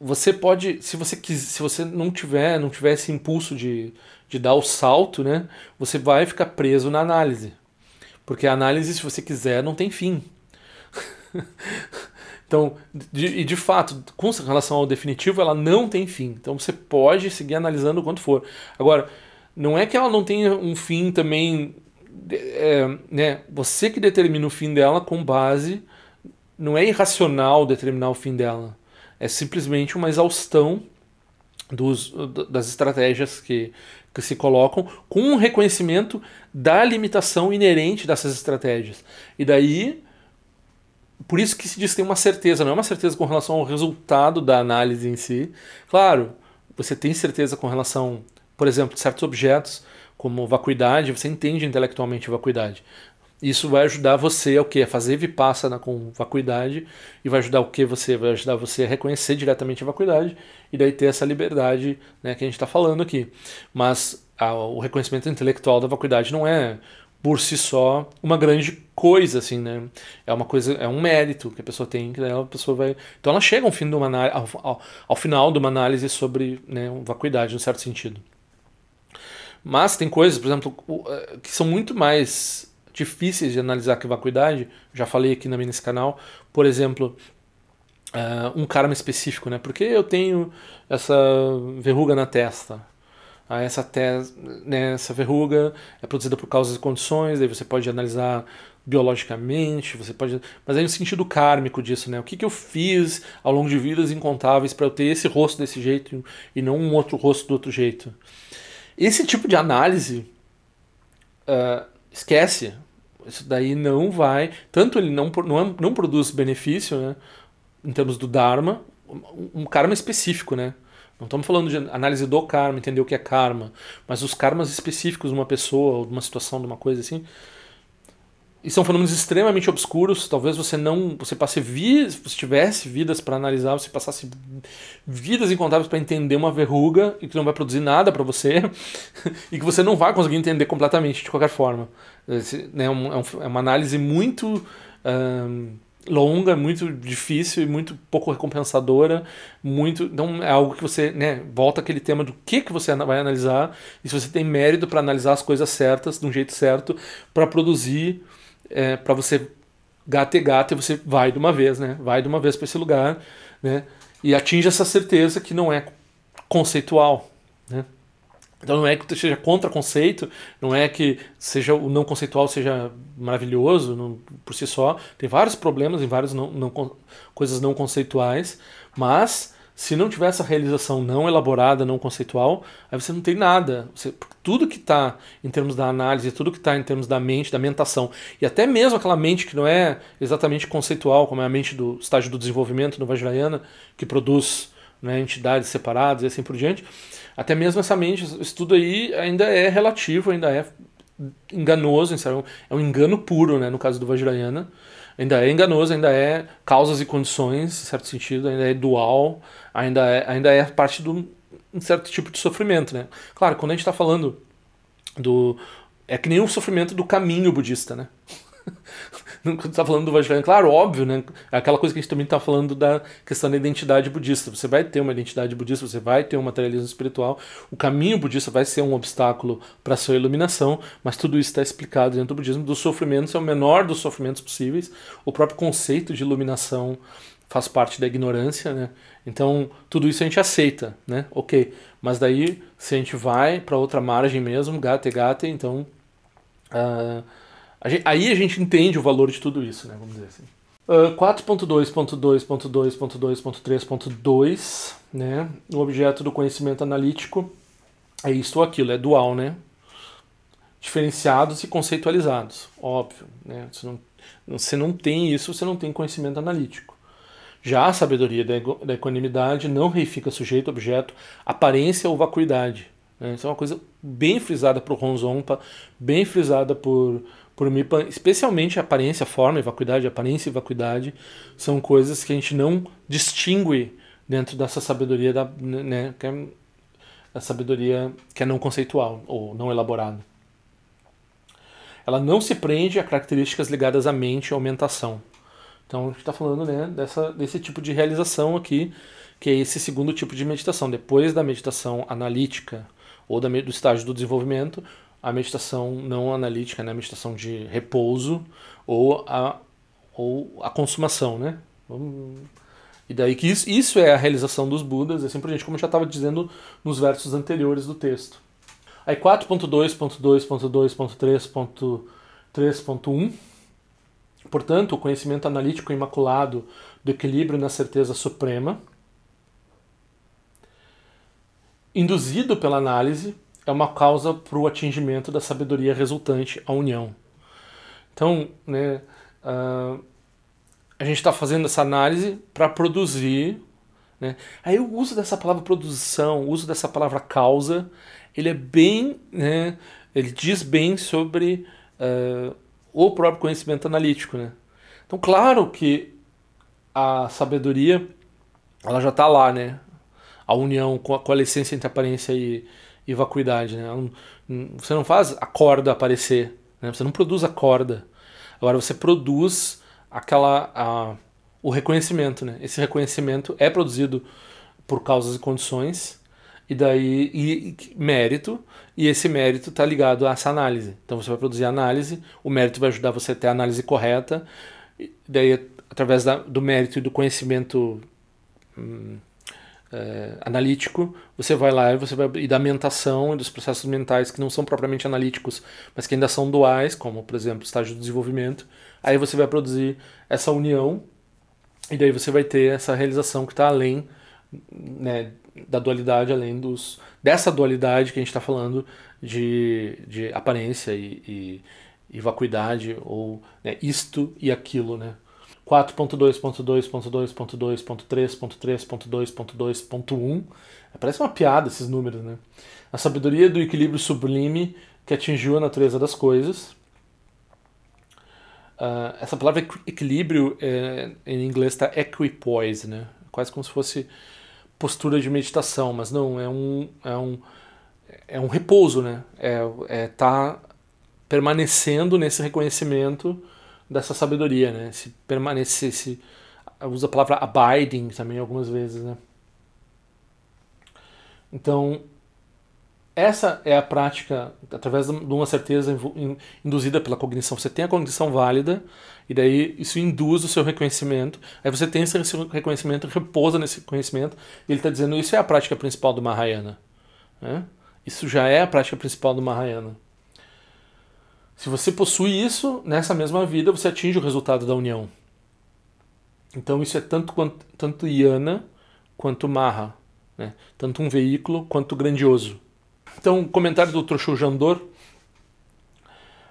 você pode, se você quis, se você não tiver, não tiver esse impulso de, de dar o salto, né, você vai ficar preso na análise. Porque a análise, se você quiser, não tem fim. então, de, e de fato, com relação ao definitivo, ela não tem fim. Então você pode seguir analisando o quanto for. Agora, não é que ela não tenha um fim também. É, né, você que determina o fim dela com base. Não é irracional determinar o fim dela. É simplesmente uma exaustão dos, das estratégias que, que se colocam com um reconhecimento da limitação inerente dessas estratégias. E daí, por isso que se diz que tem uma certeza, não é uma certeza com relação ao resultado da análise em si. Claro, você tem certeza com relação, por exemplo, de certos objetos, como vacuidade, você entende intelectualmente vacuidade. Isso vai ajudar você a o quê? A fazer vipassana com vacuidade e vai ajudar o que você? Vai ajudar você a reconhecer diretamente a vacuidade e daí ter essa liberdade né, que a gente está falando aqui. Mas a, o reconhecimento intelectual da vacuidade não é por si só uma grande coisa assim, né? É uma coisa, é um mérito que a pessoa tem, que a pessoa vai. Então ela chega ao fim de uma ao, ao, ao final de uma análise sobre né, vacuidade, no certo sentido. Mas tem coisas, por exemplo, eh, que são muito mais difíceis de analisar que vacuidade, já falei aqui nesse canal, por exemplo, uh, um karma específico, né? Porque eu tenho essa verruga na testa. Ah, essa, te né, essa verruga é produzida por causas e condições, daí você pode analisar biologicamente, você pode. Mas aí no sentido kármico disso, né? O que, que eu fiz ao longo de vidas incontáveis para eu ter esse rosto desse jeito e não um outro rosto do outro jeito? Esse tipo de análise uh, esquece. Isso daí não vai. Tanto ele não, não, não produz benefício, né? Em termos do Dharma, um karma específico, né? Não estamos falando de análise do karma, entender o que é karma, mas os karmas específicos de uma pessoa, ou de uma situação, de uma coisa assim. E são fenômenos extremamente obscuros. Talvez você não. Você passe vidas. Se tivesse vidas para analisar, você passasse vidas incontáveis para entender uma verruga e que não vai produzir nada para você e que você não vai conseguir entender completamente de qualquer forma. Esse, né, é, um, é, uma análise muito. Um, longa, muito difícil e muito pouco recompensadora, muito, então é algo que você, né, volta aquele tema do que que você vai analisar e se você tem mérito para analisar as coisas certas, de um jeito certo, para produzir, é, para você gato e gato e você vai de uma vez, né, vai de uma vez para esse lugar, né, e atinge essa certeza que não é conceitual, né. Então não é que seja contra conceito, não é que seja o não conceitual seja maravilhoso não, por si só. Tem vários problemas em várias não, não, coisas não conceituais, mas se não tiver essa realização não elaborada, não conceitual, aí você não tem nada. Você, tudo que está em termos da análise, tudo que está em termos da mente, da mentação, e até mesmo aquela mente que não é exatamente conceitual, como é a mente do estágio do desenvolvimento no Vajrayana, que produz né, entidades separadas e assim por diante, até mesmo essa mente, isso tudo aí ainda é relativo, ainda é enganoso, é um engano puro, né, no caso do Vajrayana. Ainda é enganoso, ainda é causas e condições, em certo sentido, ainda é dual, ainda é, ainda é parte de um certo tipo de sofrimento, né? Claro, quando a gente está falando do... É que nem o sofrimento do caminho budista, né? quando está falando do Vajrayana, claro, óbvio, né? É aquela coisa que a gente também está falando da questão da identidade budista. Você vai ter uma identidade budista, você vai ter um materialismo espiritual. O caminho budista vai ser um obstáculo para a sua iluminação, mas tudo isso está explicado dentro do budismo. Dos sofrimentos é o menor dos sofrimentos possíveis. O próprio conceito de iluminação faz parte da ignorância, né? Então, tudo isso a gente aceita, né? Ok. Mas daí, se a gente vai para outra margem mesmo, gata e gata, então. Uh, a gente, aí a gente entende o valor de tudo isso, né? Vamos dizer assim. Uh, 4.2.2.2.2.3.2, né? O objeto do conhecimento analítico é isto ou aquilo, é dual, né? Diferenciados e conceitualizados, óbvio, né? Você não, você não tem isso, você não tem conhecimento analítico. Já a sabedoria da equanimidade não reifica sujeito, objeto, aparência ou vacuidade. Né? Isso é uma coisa bem frisada por Ronzompa, bem frisada por por mim, especialmente aparência, forma e vacuidade, aparência e vacuidade, são coisas que a gente não distingue dentro dessa sabedoria da, né, que é a sabedoria que é não conceitual ou não elaborada. Ela não se prende a características ligadas à mente ou aumentação. Então a gente está falando né, dessa, desse tipo de realização aqui, que é esse segundo tipo de meditação. Depois da meditação analítica ou da, do estágio do desenvolvimento, a meditação não analítica, né? a meditação de repouso ou a, ou a consumação, né? E daí que isso, isso é a realização dos Budas, assim por gente, como eu já estava dizendo nos versos anteriores do texto. Aí 4.2.2.2.3.3.1 Portanto, o conhecimento analítico imaculado do equilíbrio na certeza suprema, induzido pela análise, é uma causa para o atingimento da sabedoria resultante, a união. Então, né, uh, a gente está fazendo essa análise para produzir. Né? Aí o uso dessa palavra produção, o uso dessa palavra causa, ele é bem. Né, ele diz bem sobre uh, o próprio conhecimento analítico. Né? Então, claro que a sabedoria ela já está lá, né? A união com a, com a entre aparência e, e vacuidade. Né? Você não faz a corda aparecer, né? você não produz a corda. Agora você produz aquela a, o reconhecimento. Né? Esse reconhecimento é produzido por causas e condições e daí e, e mérito e esse mérito está ligado a essa análise. Então você vai produzir análise, o mérito vai ajudar você a ter a análise correta, e daí através da, do mérito e do conhecimento hum, é, analítico, você vai lá e você vai e da mentação e dos processos mentais que não são propriamente analíticos, mas que ainda são duais, como por exemplo estágio de desenvolvimento. Aí você vai produzir essa união e daí você vai ter essa realização que está além né, da dualidade, além dos dessa dualidade que a gente está falando de, de aparência e, e, e vacuidade ou né, isto e aquilo, né? 4.2.2.2.2.3.3.2.2.1. Parece uma piada esses números, né? A sabedoria do equilíbrio sublime que atingiu a natureza das coisas. Uh, essa palavra equilíbrio é, em inglês está equipoise, né? Quase como se fosse postura de meditação, mas não, é um, é um, é um repouso, né? É, é tá permanecendo nesse reconhecimento dessa sabedoria, né? Se permanecer, se usa a palavra abiding também algumas vezes, né? Então, essa é a prática através de uma certeza induzida pela cognição. Você tem a cognição válida e daí isso induz o seu reconhecimento. Aí você tem esse reconhecimento, repousa nesse conhecimento. E ele está dizendo isso é a prática principal do Mahayana. Né? Isso já é a prática principal do Mahayana. Se você possui isso, nessa mesma vida você atinge o resultado da união. Então isso é tanto, quanto, tanto Yana quanto Maha. Né? Tanto um veículo quanto grandioso. Então, comentário do Troshu Jandor.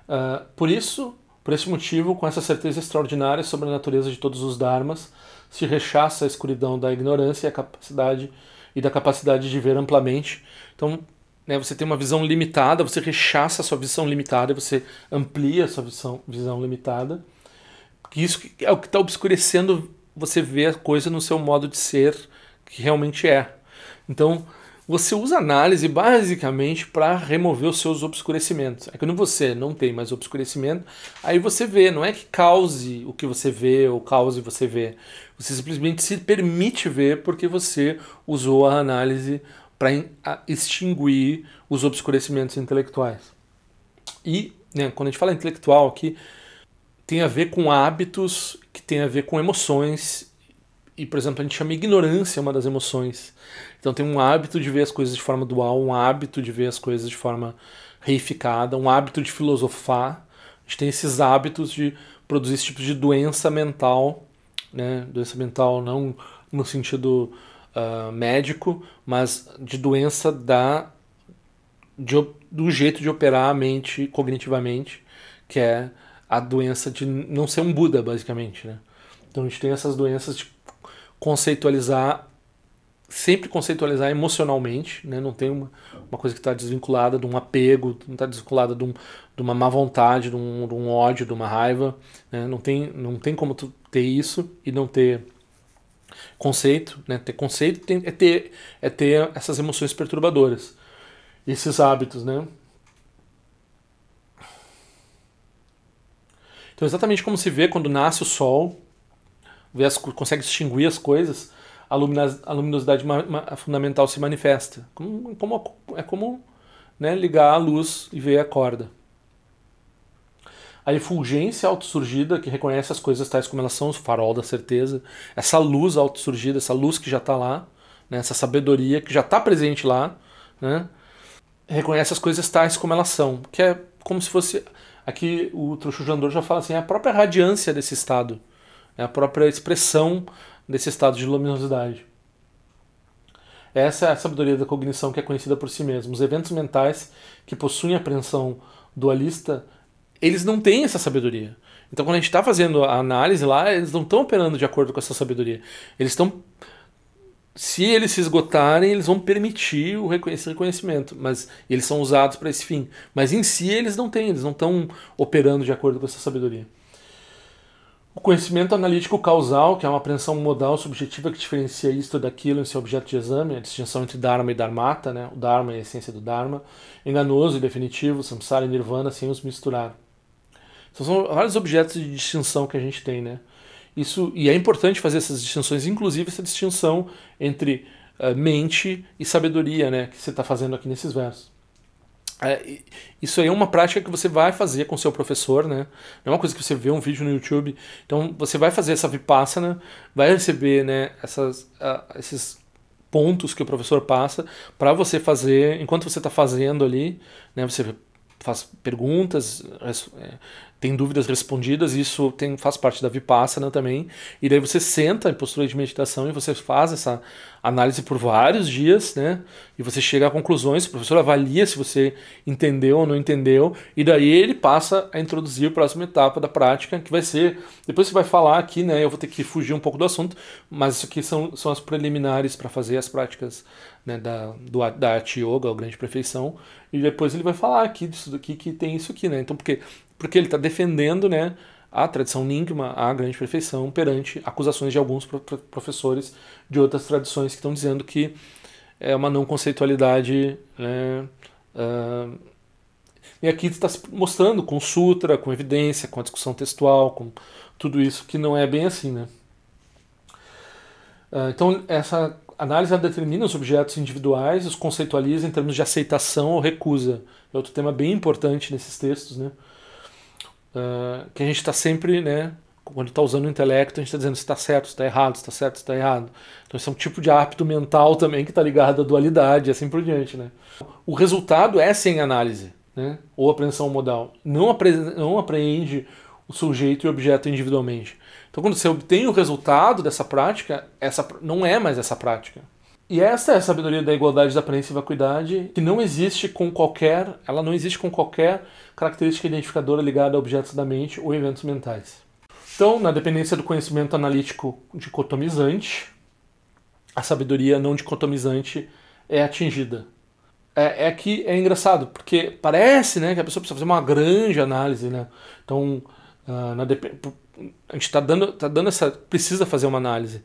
Uh, por isso, por esse motivo, com essa certeza extraordinária sobre a natureza de todos os dharmas, se rechaça a escuridão da ignorância e a capacidade e da capacidade de ver amplamente. Então, né, você tem uma visão limitada, você rechaça a sua visão limitada, você amplia a sua visão, visão limitada. Isso é o que está obscurecendo você ver a coisa no seu modo de ser, que realmente é. Então, você usa análise basicamente para remover os seus obscurecimentos. É quando você não tem mais obscurecimento, aí você vê, não é que cause o que você vê ou cause você vê. Você simplesmente se permite ver porque você usou a análise para extinguir os obscurecimentos intelectuais. E né, quando a gente fala intelectual aqui, tem a ver com hábitos, que tem a ver com emoções. E, por exemplo, a gente chama ignorância uma das emoções. Então tem um hábito de ver as coisas de forma dual, um hábito de ver as coisas de forma reificada, um hábito de filosofar. A gente tem esses hábitos de produzir esse tipo de doença mental, né? Doença mental não no sentido uh, médico, mas de doença da de, do jeito de operar a mente cognitivamente, que é a doença de não ser um Buda, basicamente. Né? Então a gente tem essas doenças de conceitualizar, sempre conceitualizar emocionalmente, né? não tem uma, uma coisa que está desvinculada de um apego, não está desvinculada de, um, de uma má vontade, de um, de um ódio, de uma raiva. Né? Não, tem, não tem como ter isso e não ter Conceito, né? Ter conceito tem, é, ter, é ter essas emoções perturbadoras, esses hábitos, né? Então, exatamente como se vê quando nasce o sol, vê as, consegue distinguir as coisas, a, a luminosidade ma, ma, fundamental se manifesta. Como, como, é como né, ligar a luz e ver a corda a efulgência autossurgida que reconhece as coisas tais como elas são, o farol da certeza, essa luz autossurgida, essa luz que já está lá, né, essa sabedoria que já está presente lá, né, reconhece as coisas tais como elas são, que é como se fosse, aqui o Truxo Jandor já fala assim, é a própria radiância desse estado, é a própria expressão desse estado de luminosidade. Essa é a sabedoria da cognição que é conhecida por si mesmo. Os eventos mentais que possuem apreensão dualista eles não têm essa sabedoria. Então, quando a gente está fazendo a análise lá, eles não estão operando de acordo com essa sabedoria. Eles estão. Se eles se esgotarem, eles vão permitir o esse reconhecimento, mas eles são usados para esse fim. Mas em si eles não têm, eles não estão operando de acordo com essa sabedoria. O conhecimento analítico causal, que é uma apreensão modal subjetiva que diferencia isto daquilo em seu objeto de exame, a distinção entre Dharma e Dharmata, né? o Dharma é a essência do Dharma, enganoso e definitivo, Samsara e Nirvana, sem os misturar. Então, são vários objetos de distinção que a gente tem, né? Isso, e é importante fazer essas distinções, inclusive essa distinção entre uh, mente e sabedoria, né? Que você está fazendo aqui nesses versos. É, isso aí é uma prática que você vai fazer com seu professor, né? Não é uma coisa que você vê um vídeo no YouTube. Então você vai fazer essa vipassana, vai receber, né, essas, uh, esses pontos que o professor passa para você fazer enquanto você está fazendo ali, né? Você faz perguntas, é, tem dúvidas respondidas, isso tem, faz parte da Vipassana também. E daí você senta em postura de meditação e você faz essa análise por vários dias, né? E você chega a conclusões, o professor avalia se você entendeu ou não entendeu, e daí ele passa a introduzir a próxima etapa da prática, que vai ser. Depois você vai falar aqui, né? Eu vou ter que fugir um pouco do assunto, mas isso aqui são, são as preliminares para fazer as práticas né, da, do, da arte yoga, a grande perfeição, e depois ele vai falar aqui disso daqui que tem isso aqui, né? Então, porque porque ele está defendendo né, a tradição Nyingma, a grande perfeição, perante acusações de alguns professores de outras tradições que estão dizendo que é uma não conceitualidade. Né, uh, e aqui está se mostrando com sutra, com evidência, com a discussão textual, com tudo isso que não é bem assim. Né? Uh, então, essa análise determina os objetos individuais, os conceitualiza em termos de aceitação ou recusa. É outro tema bem importante nesses textos, né? Uh, que a gente está sempre, né, quando está usando o intelecto, a gente está dizendo se está certo, se está errado, se está certo, se está errado. Então isso é um tipo de hábito mental também que está ligado à dualidade e assim por diante. Né? O resultado é sem análise, né? ou apreensão modal. Não, apre não apreende o sujeito e o objeto individualmente. Então quando você obtém o resultado dessa prática, essa não é mais essa prática. E essa é a sabedoria da igualdade da aparência e vacuidade, que não existe com qualquer, ela não existe com qualquer característica identificadora ligada a objetos da mente ou eventos mentais. Então, na dependência do conhecimento analítico dicotomizante, a sabedoria não dicotomizante é atingida. É, é que é engraçado, porque parece né, que a pessoa precisa fazer uma grande análise. Né? Então, uh, na, a gente está dando, tá dando essa. precisa fazer uma análise.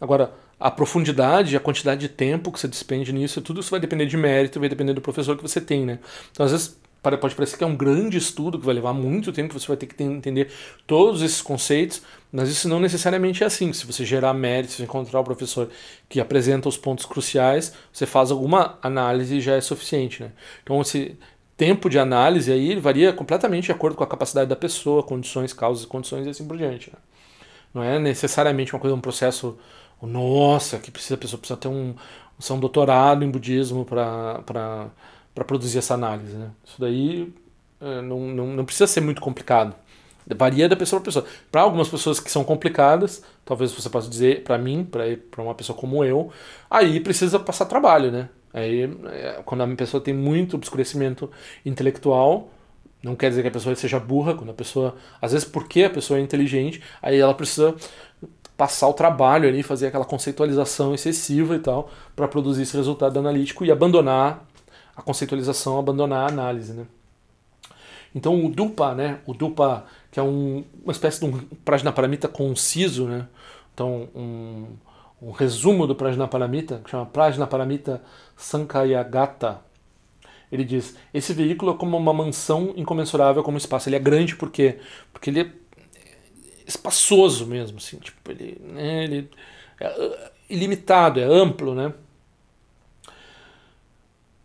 Agora, a profundidade, a quantidade de tempo que você despende nisso, tudo isso vai depender de mérito, vai depender do professor que você tem, né? Então, às vezes, pode parecer que é um grande estudo que vai levar muito tempo, você vai ter que entender todos esses conceitos, mas isso não necessariamente é assim. Se você gerar mérito, se encontrar o professor que apresenta os pontos cruciais, você faz alguma análise e já é suficiente, né? Então, esse tempo de análise aí varia completamente de acordo com a capacidade da pessoa, condições, causas e condições e assim por diante. Né? Não é necessariamente uma coisa, um processo nossa, que precisa, a pessoa precisa ter um, um doutorado em budismo para produzir essa análise. Né? Isso daí é, não, não, não precisa ser muito complicado. Varia da pessoa para pessoa. Para algumas pessoas que são complicadas, talvez você possa dizer, para mim, para uma pessoa como eu, aí precisa passar trabalho, né? Aí, é, quando a pessoa tem muito obscurecimento intelectual, não quer dizer que a pessoa seja burra, quando a pessoa, às vezes porque a pessoa é inteligente, aí ela precisa passar o trabalho ali, fazer aquela conceitualização excessiva e tal, para produzir esse resultado analítico e abandonar a conceitualização, abandonar a análise, né? Então o DUPA, né, o DUPA, que é um, uma espécie de um Prajnaparamita conciso, né? Então um, um resumo do Prajnaparamita, que chama Prajnaparamita Sankayagata. Ele diz: esse veículo é como uma mansão incomensurável como espaço. Ele é grande porque porque ele é espaçoso mesmo, assim, tipo, ele, né, ele é uh, ilimitado, é amplo, né?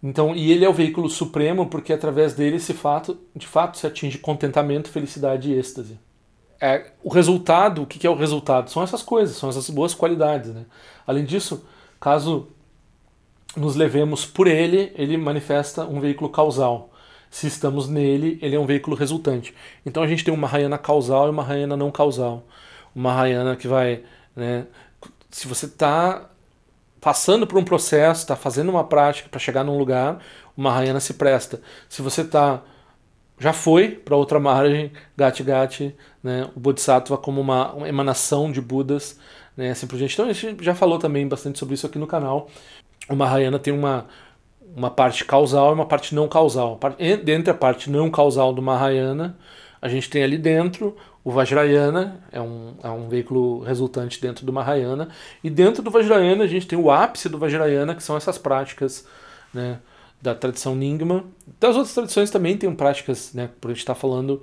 Então, e ele é o veículo supremo porque através dele se fato, de fato se atinge contentamento, felicidade e êxtase. É, o resultado, o que é o resultado? São essas coisas, são essas boas qualidades. Né? Além disso, caso nos levemos por ele, ele manifesta um veículo causal se estamos nele, ele é um veículo resultante. Então a gente tem uma Mahayana causal e uma Mahayana não causal. Uma Mahayana que vai. Né, se você está passando por um processo, está fazendo uma prática para chegar num lugar, o Mahayana se presta. Se você está já foi para outra margem, Gati Gati, né, o Bodhisattva como uma, uma emanação de Budas, né, assim por diante. Então a gente já falou também bastante sobre isso aqui no canal. O Mahayana tem uma, uma parte causal e uma parte não causal. Dentro a parte não causal do Mahayana, a gente tem ali dentro o Vajrayana, é um, é um veículo resultante dentro do Mahayana, e dentro do Vajrayana a gente tem o ápice do Vajrayana, que são essas práticas né, da tradição Nyingma. Das outras tradições também tem práticas, né, por a gente estar tá falando,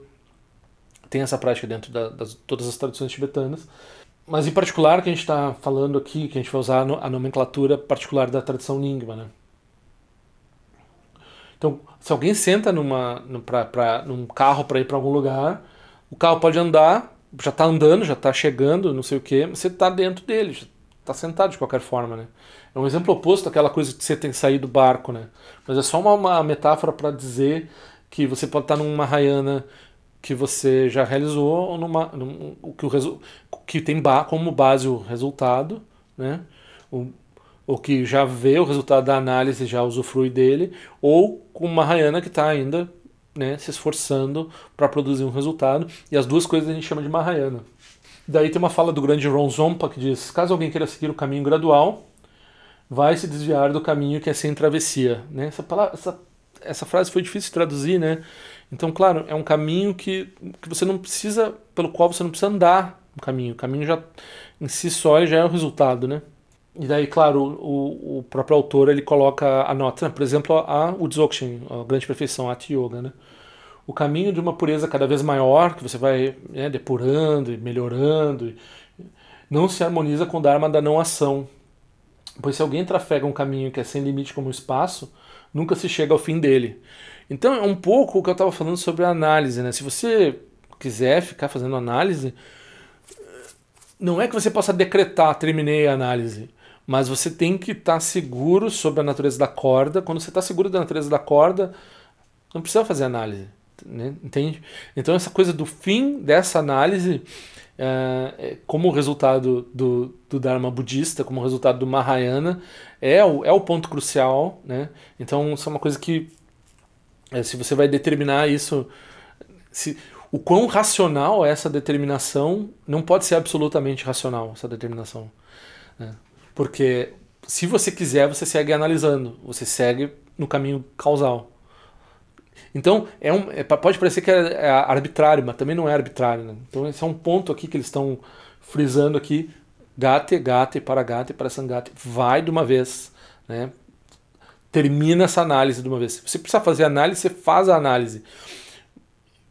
tem essa prática dentro da, das todas as tradições tibetanas, mas em particular que a gente está falando aqui, que a gente vai usar a nomenclatura particular da tradição Nyingma, né? Então, se alguém senta numa, pra, pra, num carro para ir para algum lugar, o carro pode andar, já está andando, já está chegando, não sei o quê, você está dentro dele, está sentado de qualquer forma, né? É um exemplo oposto àquela coisa que você tem que sair do barco, né? Mas é só uma, uma metáfora para dizer que você pode estar tá numa raiana que você já realizou ou numa, num, que, o resu, que tem ba, como base o resultado, né? O, ou que já vê o resultado da análise já usufrui dele, ou com uma Mahayana que está ainda né, se esforçando para produzir um resultado, e as duas coisas a gente chama de Mahayana. Daí tem uma fala do grande Ron Zompa que diz: caso alguém queira seguir o caminho gradual, vai se desviar do caminho que é sem travessia. Né? Essa, palavra, essa, essa frase foi difícil de traduzir, né? Então, claro, é um caminho que, que você não precisa, pelo qual você não precisa andar o caminho. O caminho já em si só já é o resultado, né? E daí, claro, o, o próprio autor ele coloca a nota, né? por exemplo, a Udzokshin, a grande perfeição, a Yoga, né? O caminho de uma pureza cada vez maior, que você vai né, depurando e melhorando, não se harmoniza com o Dharma da não ação. Pois se alguém trafega um caminho que é sem limite como o espaço, nunca se chega ao fim dele. Então é um pouco o que eu estava falando sobre a análise, né? Se você quiser ficar fazendo análise, não é que você possa decretar, terminei a análise, mas você tem que estar tá seguro sobre a natureza da corda. Quando você está seguro da natureza da corda, não precisa fazer análise, né? entende? Então essa coisa do fim dessa análise, é, como resultado do, do Dharma budista, como resultado do Mahayana, é o, é o ponto crucial, né? Então isso é uma coisa que é, se você vai determinar isso, se, o quão racional é essa determinação, não pode ser absolutamente racional essa determinação. Né? Porque se você quiser, você segue analisando, você segue no caminho causal. Então, é um, é, pode parecer que é, é, arbitrário, mas também não é arbitrário. Né? Então, esse é um ponto aqui que eles estão frisando aqui. Gate, gate, para gate, para sangate. Vai de uma vez. Né? termina essa análise de uma vez. Se você precisa fazer análise, você faz a análise.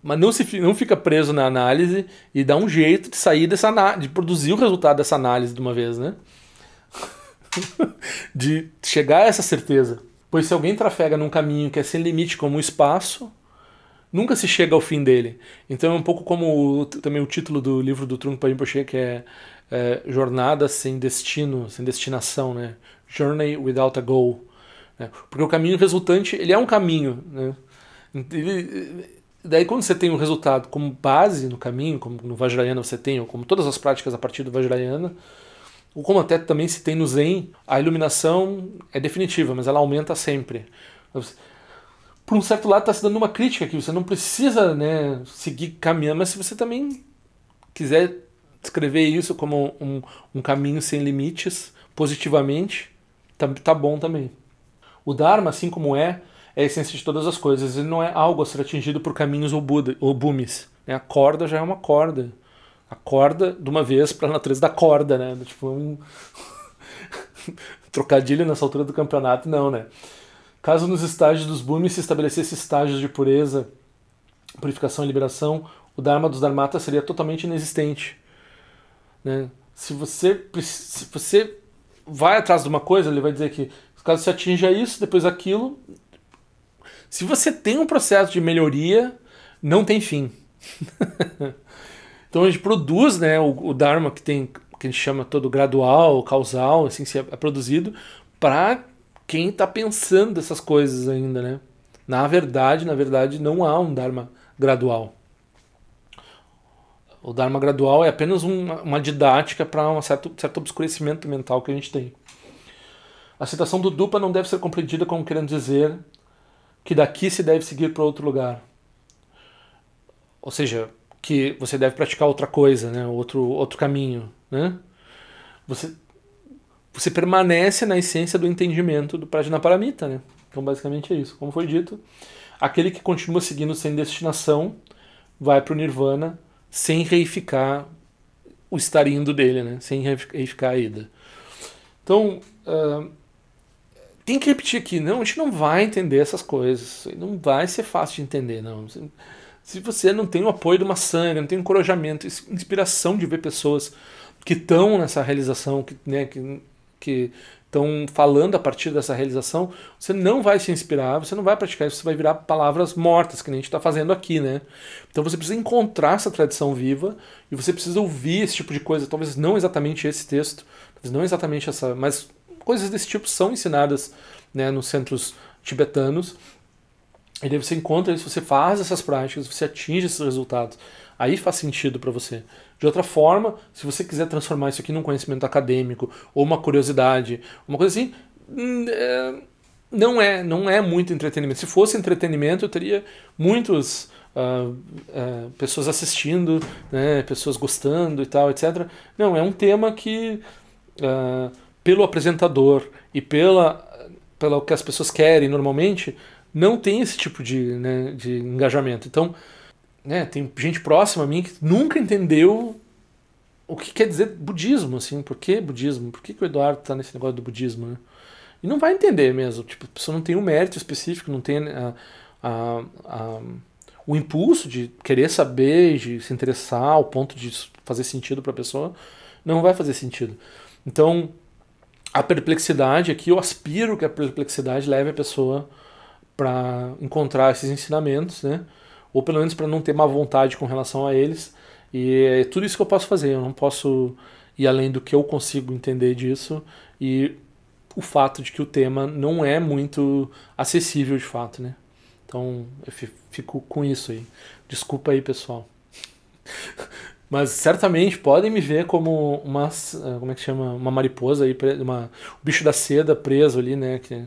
Mas não, se, não fica preso na análise e dá um jeito de sair dessa de produzir o resultado dessa análise de uma vez, né? de chegar a essa certeza. Pois se alguém trafega num caminho que é sem limite como o espaço, nunca se chega ao fim dele. Então é um pouco como o, também o título do livro do Trungpa Rinpoche, que é, é Jornada sem destino, sem destinação, né? Journey without a goal. Né? Porque o caminho resultante ele é um caminho. Né? Ele, daí quando você tem o um resultado como base no caminho, como no Vajrayana você tem, ou como todas as práticas a partir do Vajrayana, como até também se tem no Zen, a iluminação é definitiva, mas ela aumenta sempre. Por um certo lado está se dando uma crítica que você não precisa né, seguir caminhando, mas se você também quiser descrever isso como um, um caminho sem limites, positivamente, tá, tá bom também. O Dharma, assim como é, é a essência de todas as coisas. Ele não é algo a ser atingido por caminhos ou, Buda, ou bumes. Né? A corda já é uma corda. A corda, de uma vez, para a natureza da corda, né? Tipo, um trocadilho nessa altura do campeonato, não, né? Caso nos estágios dos bumes se estabelecesse estágios de pureza, purificação e liberação, o Dharma dos Dharmatas seria totalmente inexistente. Né? Se, você, se você vai atrás de uma coisa, ele vai dizer que caso você atinja isso, depois aquilo. Se você tem um processo de melhoria, não tem fim. então a gente produz né, o, o Dharma que tem que a gente chama todo gradual, causal, assim, se é, é produzido para quem está pensando essas coisas ainda, né? Na verdade, na verdade, não há um Dharma gradual. O Dharma gradual é apenas uma, uma didática para um certo, certo obscurecimento mental que a gente tem. A citação do Dupa não deve ser compreendida como querendo dizer que daqui se deve seguir para outro lugar. Ou seja, que você deve praticar outra coisa, né? outro, outro caminho. Né? Você, você permanece na essência do entendimento do Prajnaparamita. Né? Então, basicamente é isso. Como foi dito, aquele que continua seguindo sem destinação vai para o Nirvana sem reificar o estar indo dele, né? sem reificar a ida. Então, uh, tem que repetir aqui, não, a gente não vai entender essas coisas, não vai ser fácil de entender, não. Se você não tem o apoio de uma sangue, não tem encorajamento, inspiração de ver pessoas que estão nessa realização, que né, que estão falando a partir dessa realização, você não vai se inspirar, você não vai praticar você vai virar palavras mortas, que nem a gente está fazendo aqui, né? Então você precisa encontrar essa tradição viva e você precisa ouvir esse tipo de coisa, talvez não exatamente esse texto, talvez não exatamente essa, mas coisas desse tipo são ensinadas né, nos centros tibetanos. E daí você encontra isso, você faz essas práticas, você atinge esses resultados. Aí faz sentido para você. De outra forma, se você quiser transformar isso aqui num conhecimento acadêmico ou uma curiosidade, uma coisa assim, hum, é, não é, não é muito entretenimento. Se fosse entretenimento, eu teria muitos uh, uh, pessoas assistindo, né, pessoas gostando e tal, etc. Não, é um tema que uh, pelo apresentador e pela pelo que as pessoas querem normalmente, não tem esse tipo de, né, de engajamento. Então, né, tem gente próxima a mim que nunca entendeu o que quer dizer budismo, assim, por que budismo? Por que, que o Eduardo está nesse negócio do budismo, né? E não vai entender mesmo, tipo, a pessoa não tem um mérito específico, não tem a, a, a, o impulso de querer saber, de se interessar ao ponto de fazer sentido para a pessoa, não vai fazer sentido. Então, a perplexidade aqui, eu aspiro que a perplexidade leve a pessoa para encontrar esses ensinamentos, né? Ou pelo menos para não ter má vontade com relação a eles. E é tudo isso que eu posso fazer. Eu não posso ir além do que eu consigo entender disso e o fato de que o tema não é muito acessível de fato, né? Então eu fico com isso aí. Desculpa aí, pessoal. Mas certamente podem me ver como uma. Como é que chama? Uma mariposa aí, uma, bicho da seda preso ali, né? Que,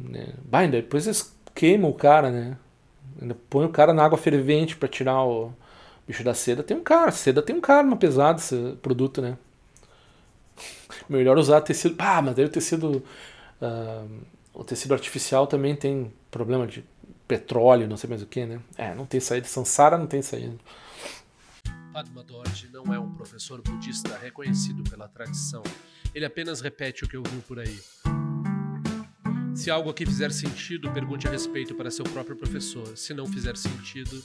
né? Bah, depois eles queimam o cara, né? Ainda põe o cara na água fervente para tirar o bicho da seda. Tem um cara, seda tem um no pesado esse produto, né? Melhor usar tecido. Ah, mas daí o tecido. Uh, o tecido artificial também tem problema de petróleo, não sei mais o que, né? É, não tem saída. Sansara não tem saída. Padma Dorje não é um professor budista reconhecido pela tradição. Ele apenas repete o que ouviu por aí. Se algo aqui fizer sentido, pergunte a respeito para seu próprio professor. Se não fizer sentido,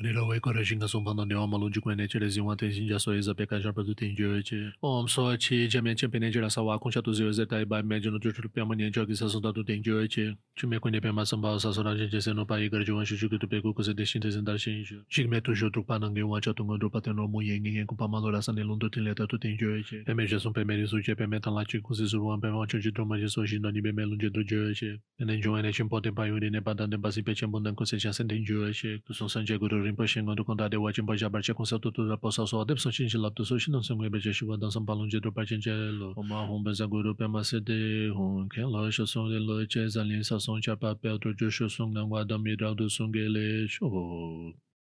Nila wei kore shinga songpa na niwa malung jikwe ne chile zingwa ten shinja so eza peka sharpa tu ten jiwe che. Om so chi jamen chenpe ne jira sa wa kongsha tu ziwe ze tai bai me jino jo chulu piyama nian jo ki sa songta tu ten jiwe che. Chume kwe ne piyama samba sa sora jen je seno pa igar jiwan shu shuku tu peku kuse de shin te zendar shin ju. Shik me tu shu trukpa nange wa cha tunga drupa ten romu yen gen kupa ma lo la sa ne lung tu ten leta tu ten jiwe che. Peme je song peme risu che peme tan la chi kuse su ruwan peme wancho chi droma je so shin no ni peme lung je tu jiwe che. Pene jiwa ne chenpo ten pa yuri ne pa dan ten pa si pe chenpo dan kuse cha sen ten jiwe che. Tu song san je guru Rinpoche Kondade de wajin baja barche seu tudo da possa só de só chin lap so shin song be je shiwa dan sam balon je do pa chen je lo o ma hon be za guru pe ma se de hon ken lo sho song de lo che za lin sa song cha pa pe do jo sho song nan wa da mi da do song ge le sho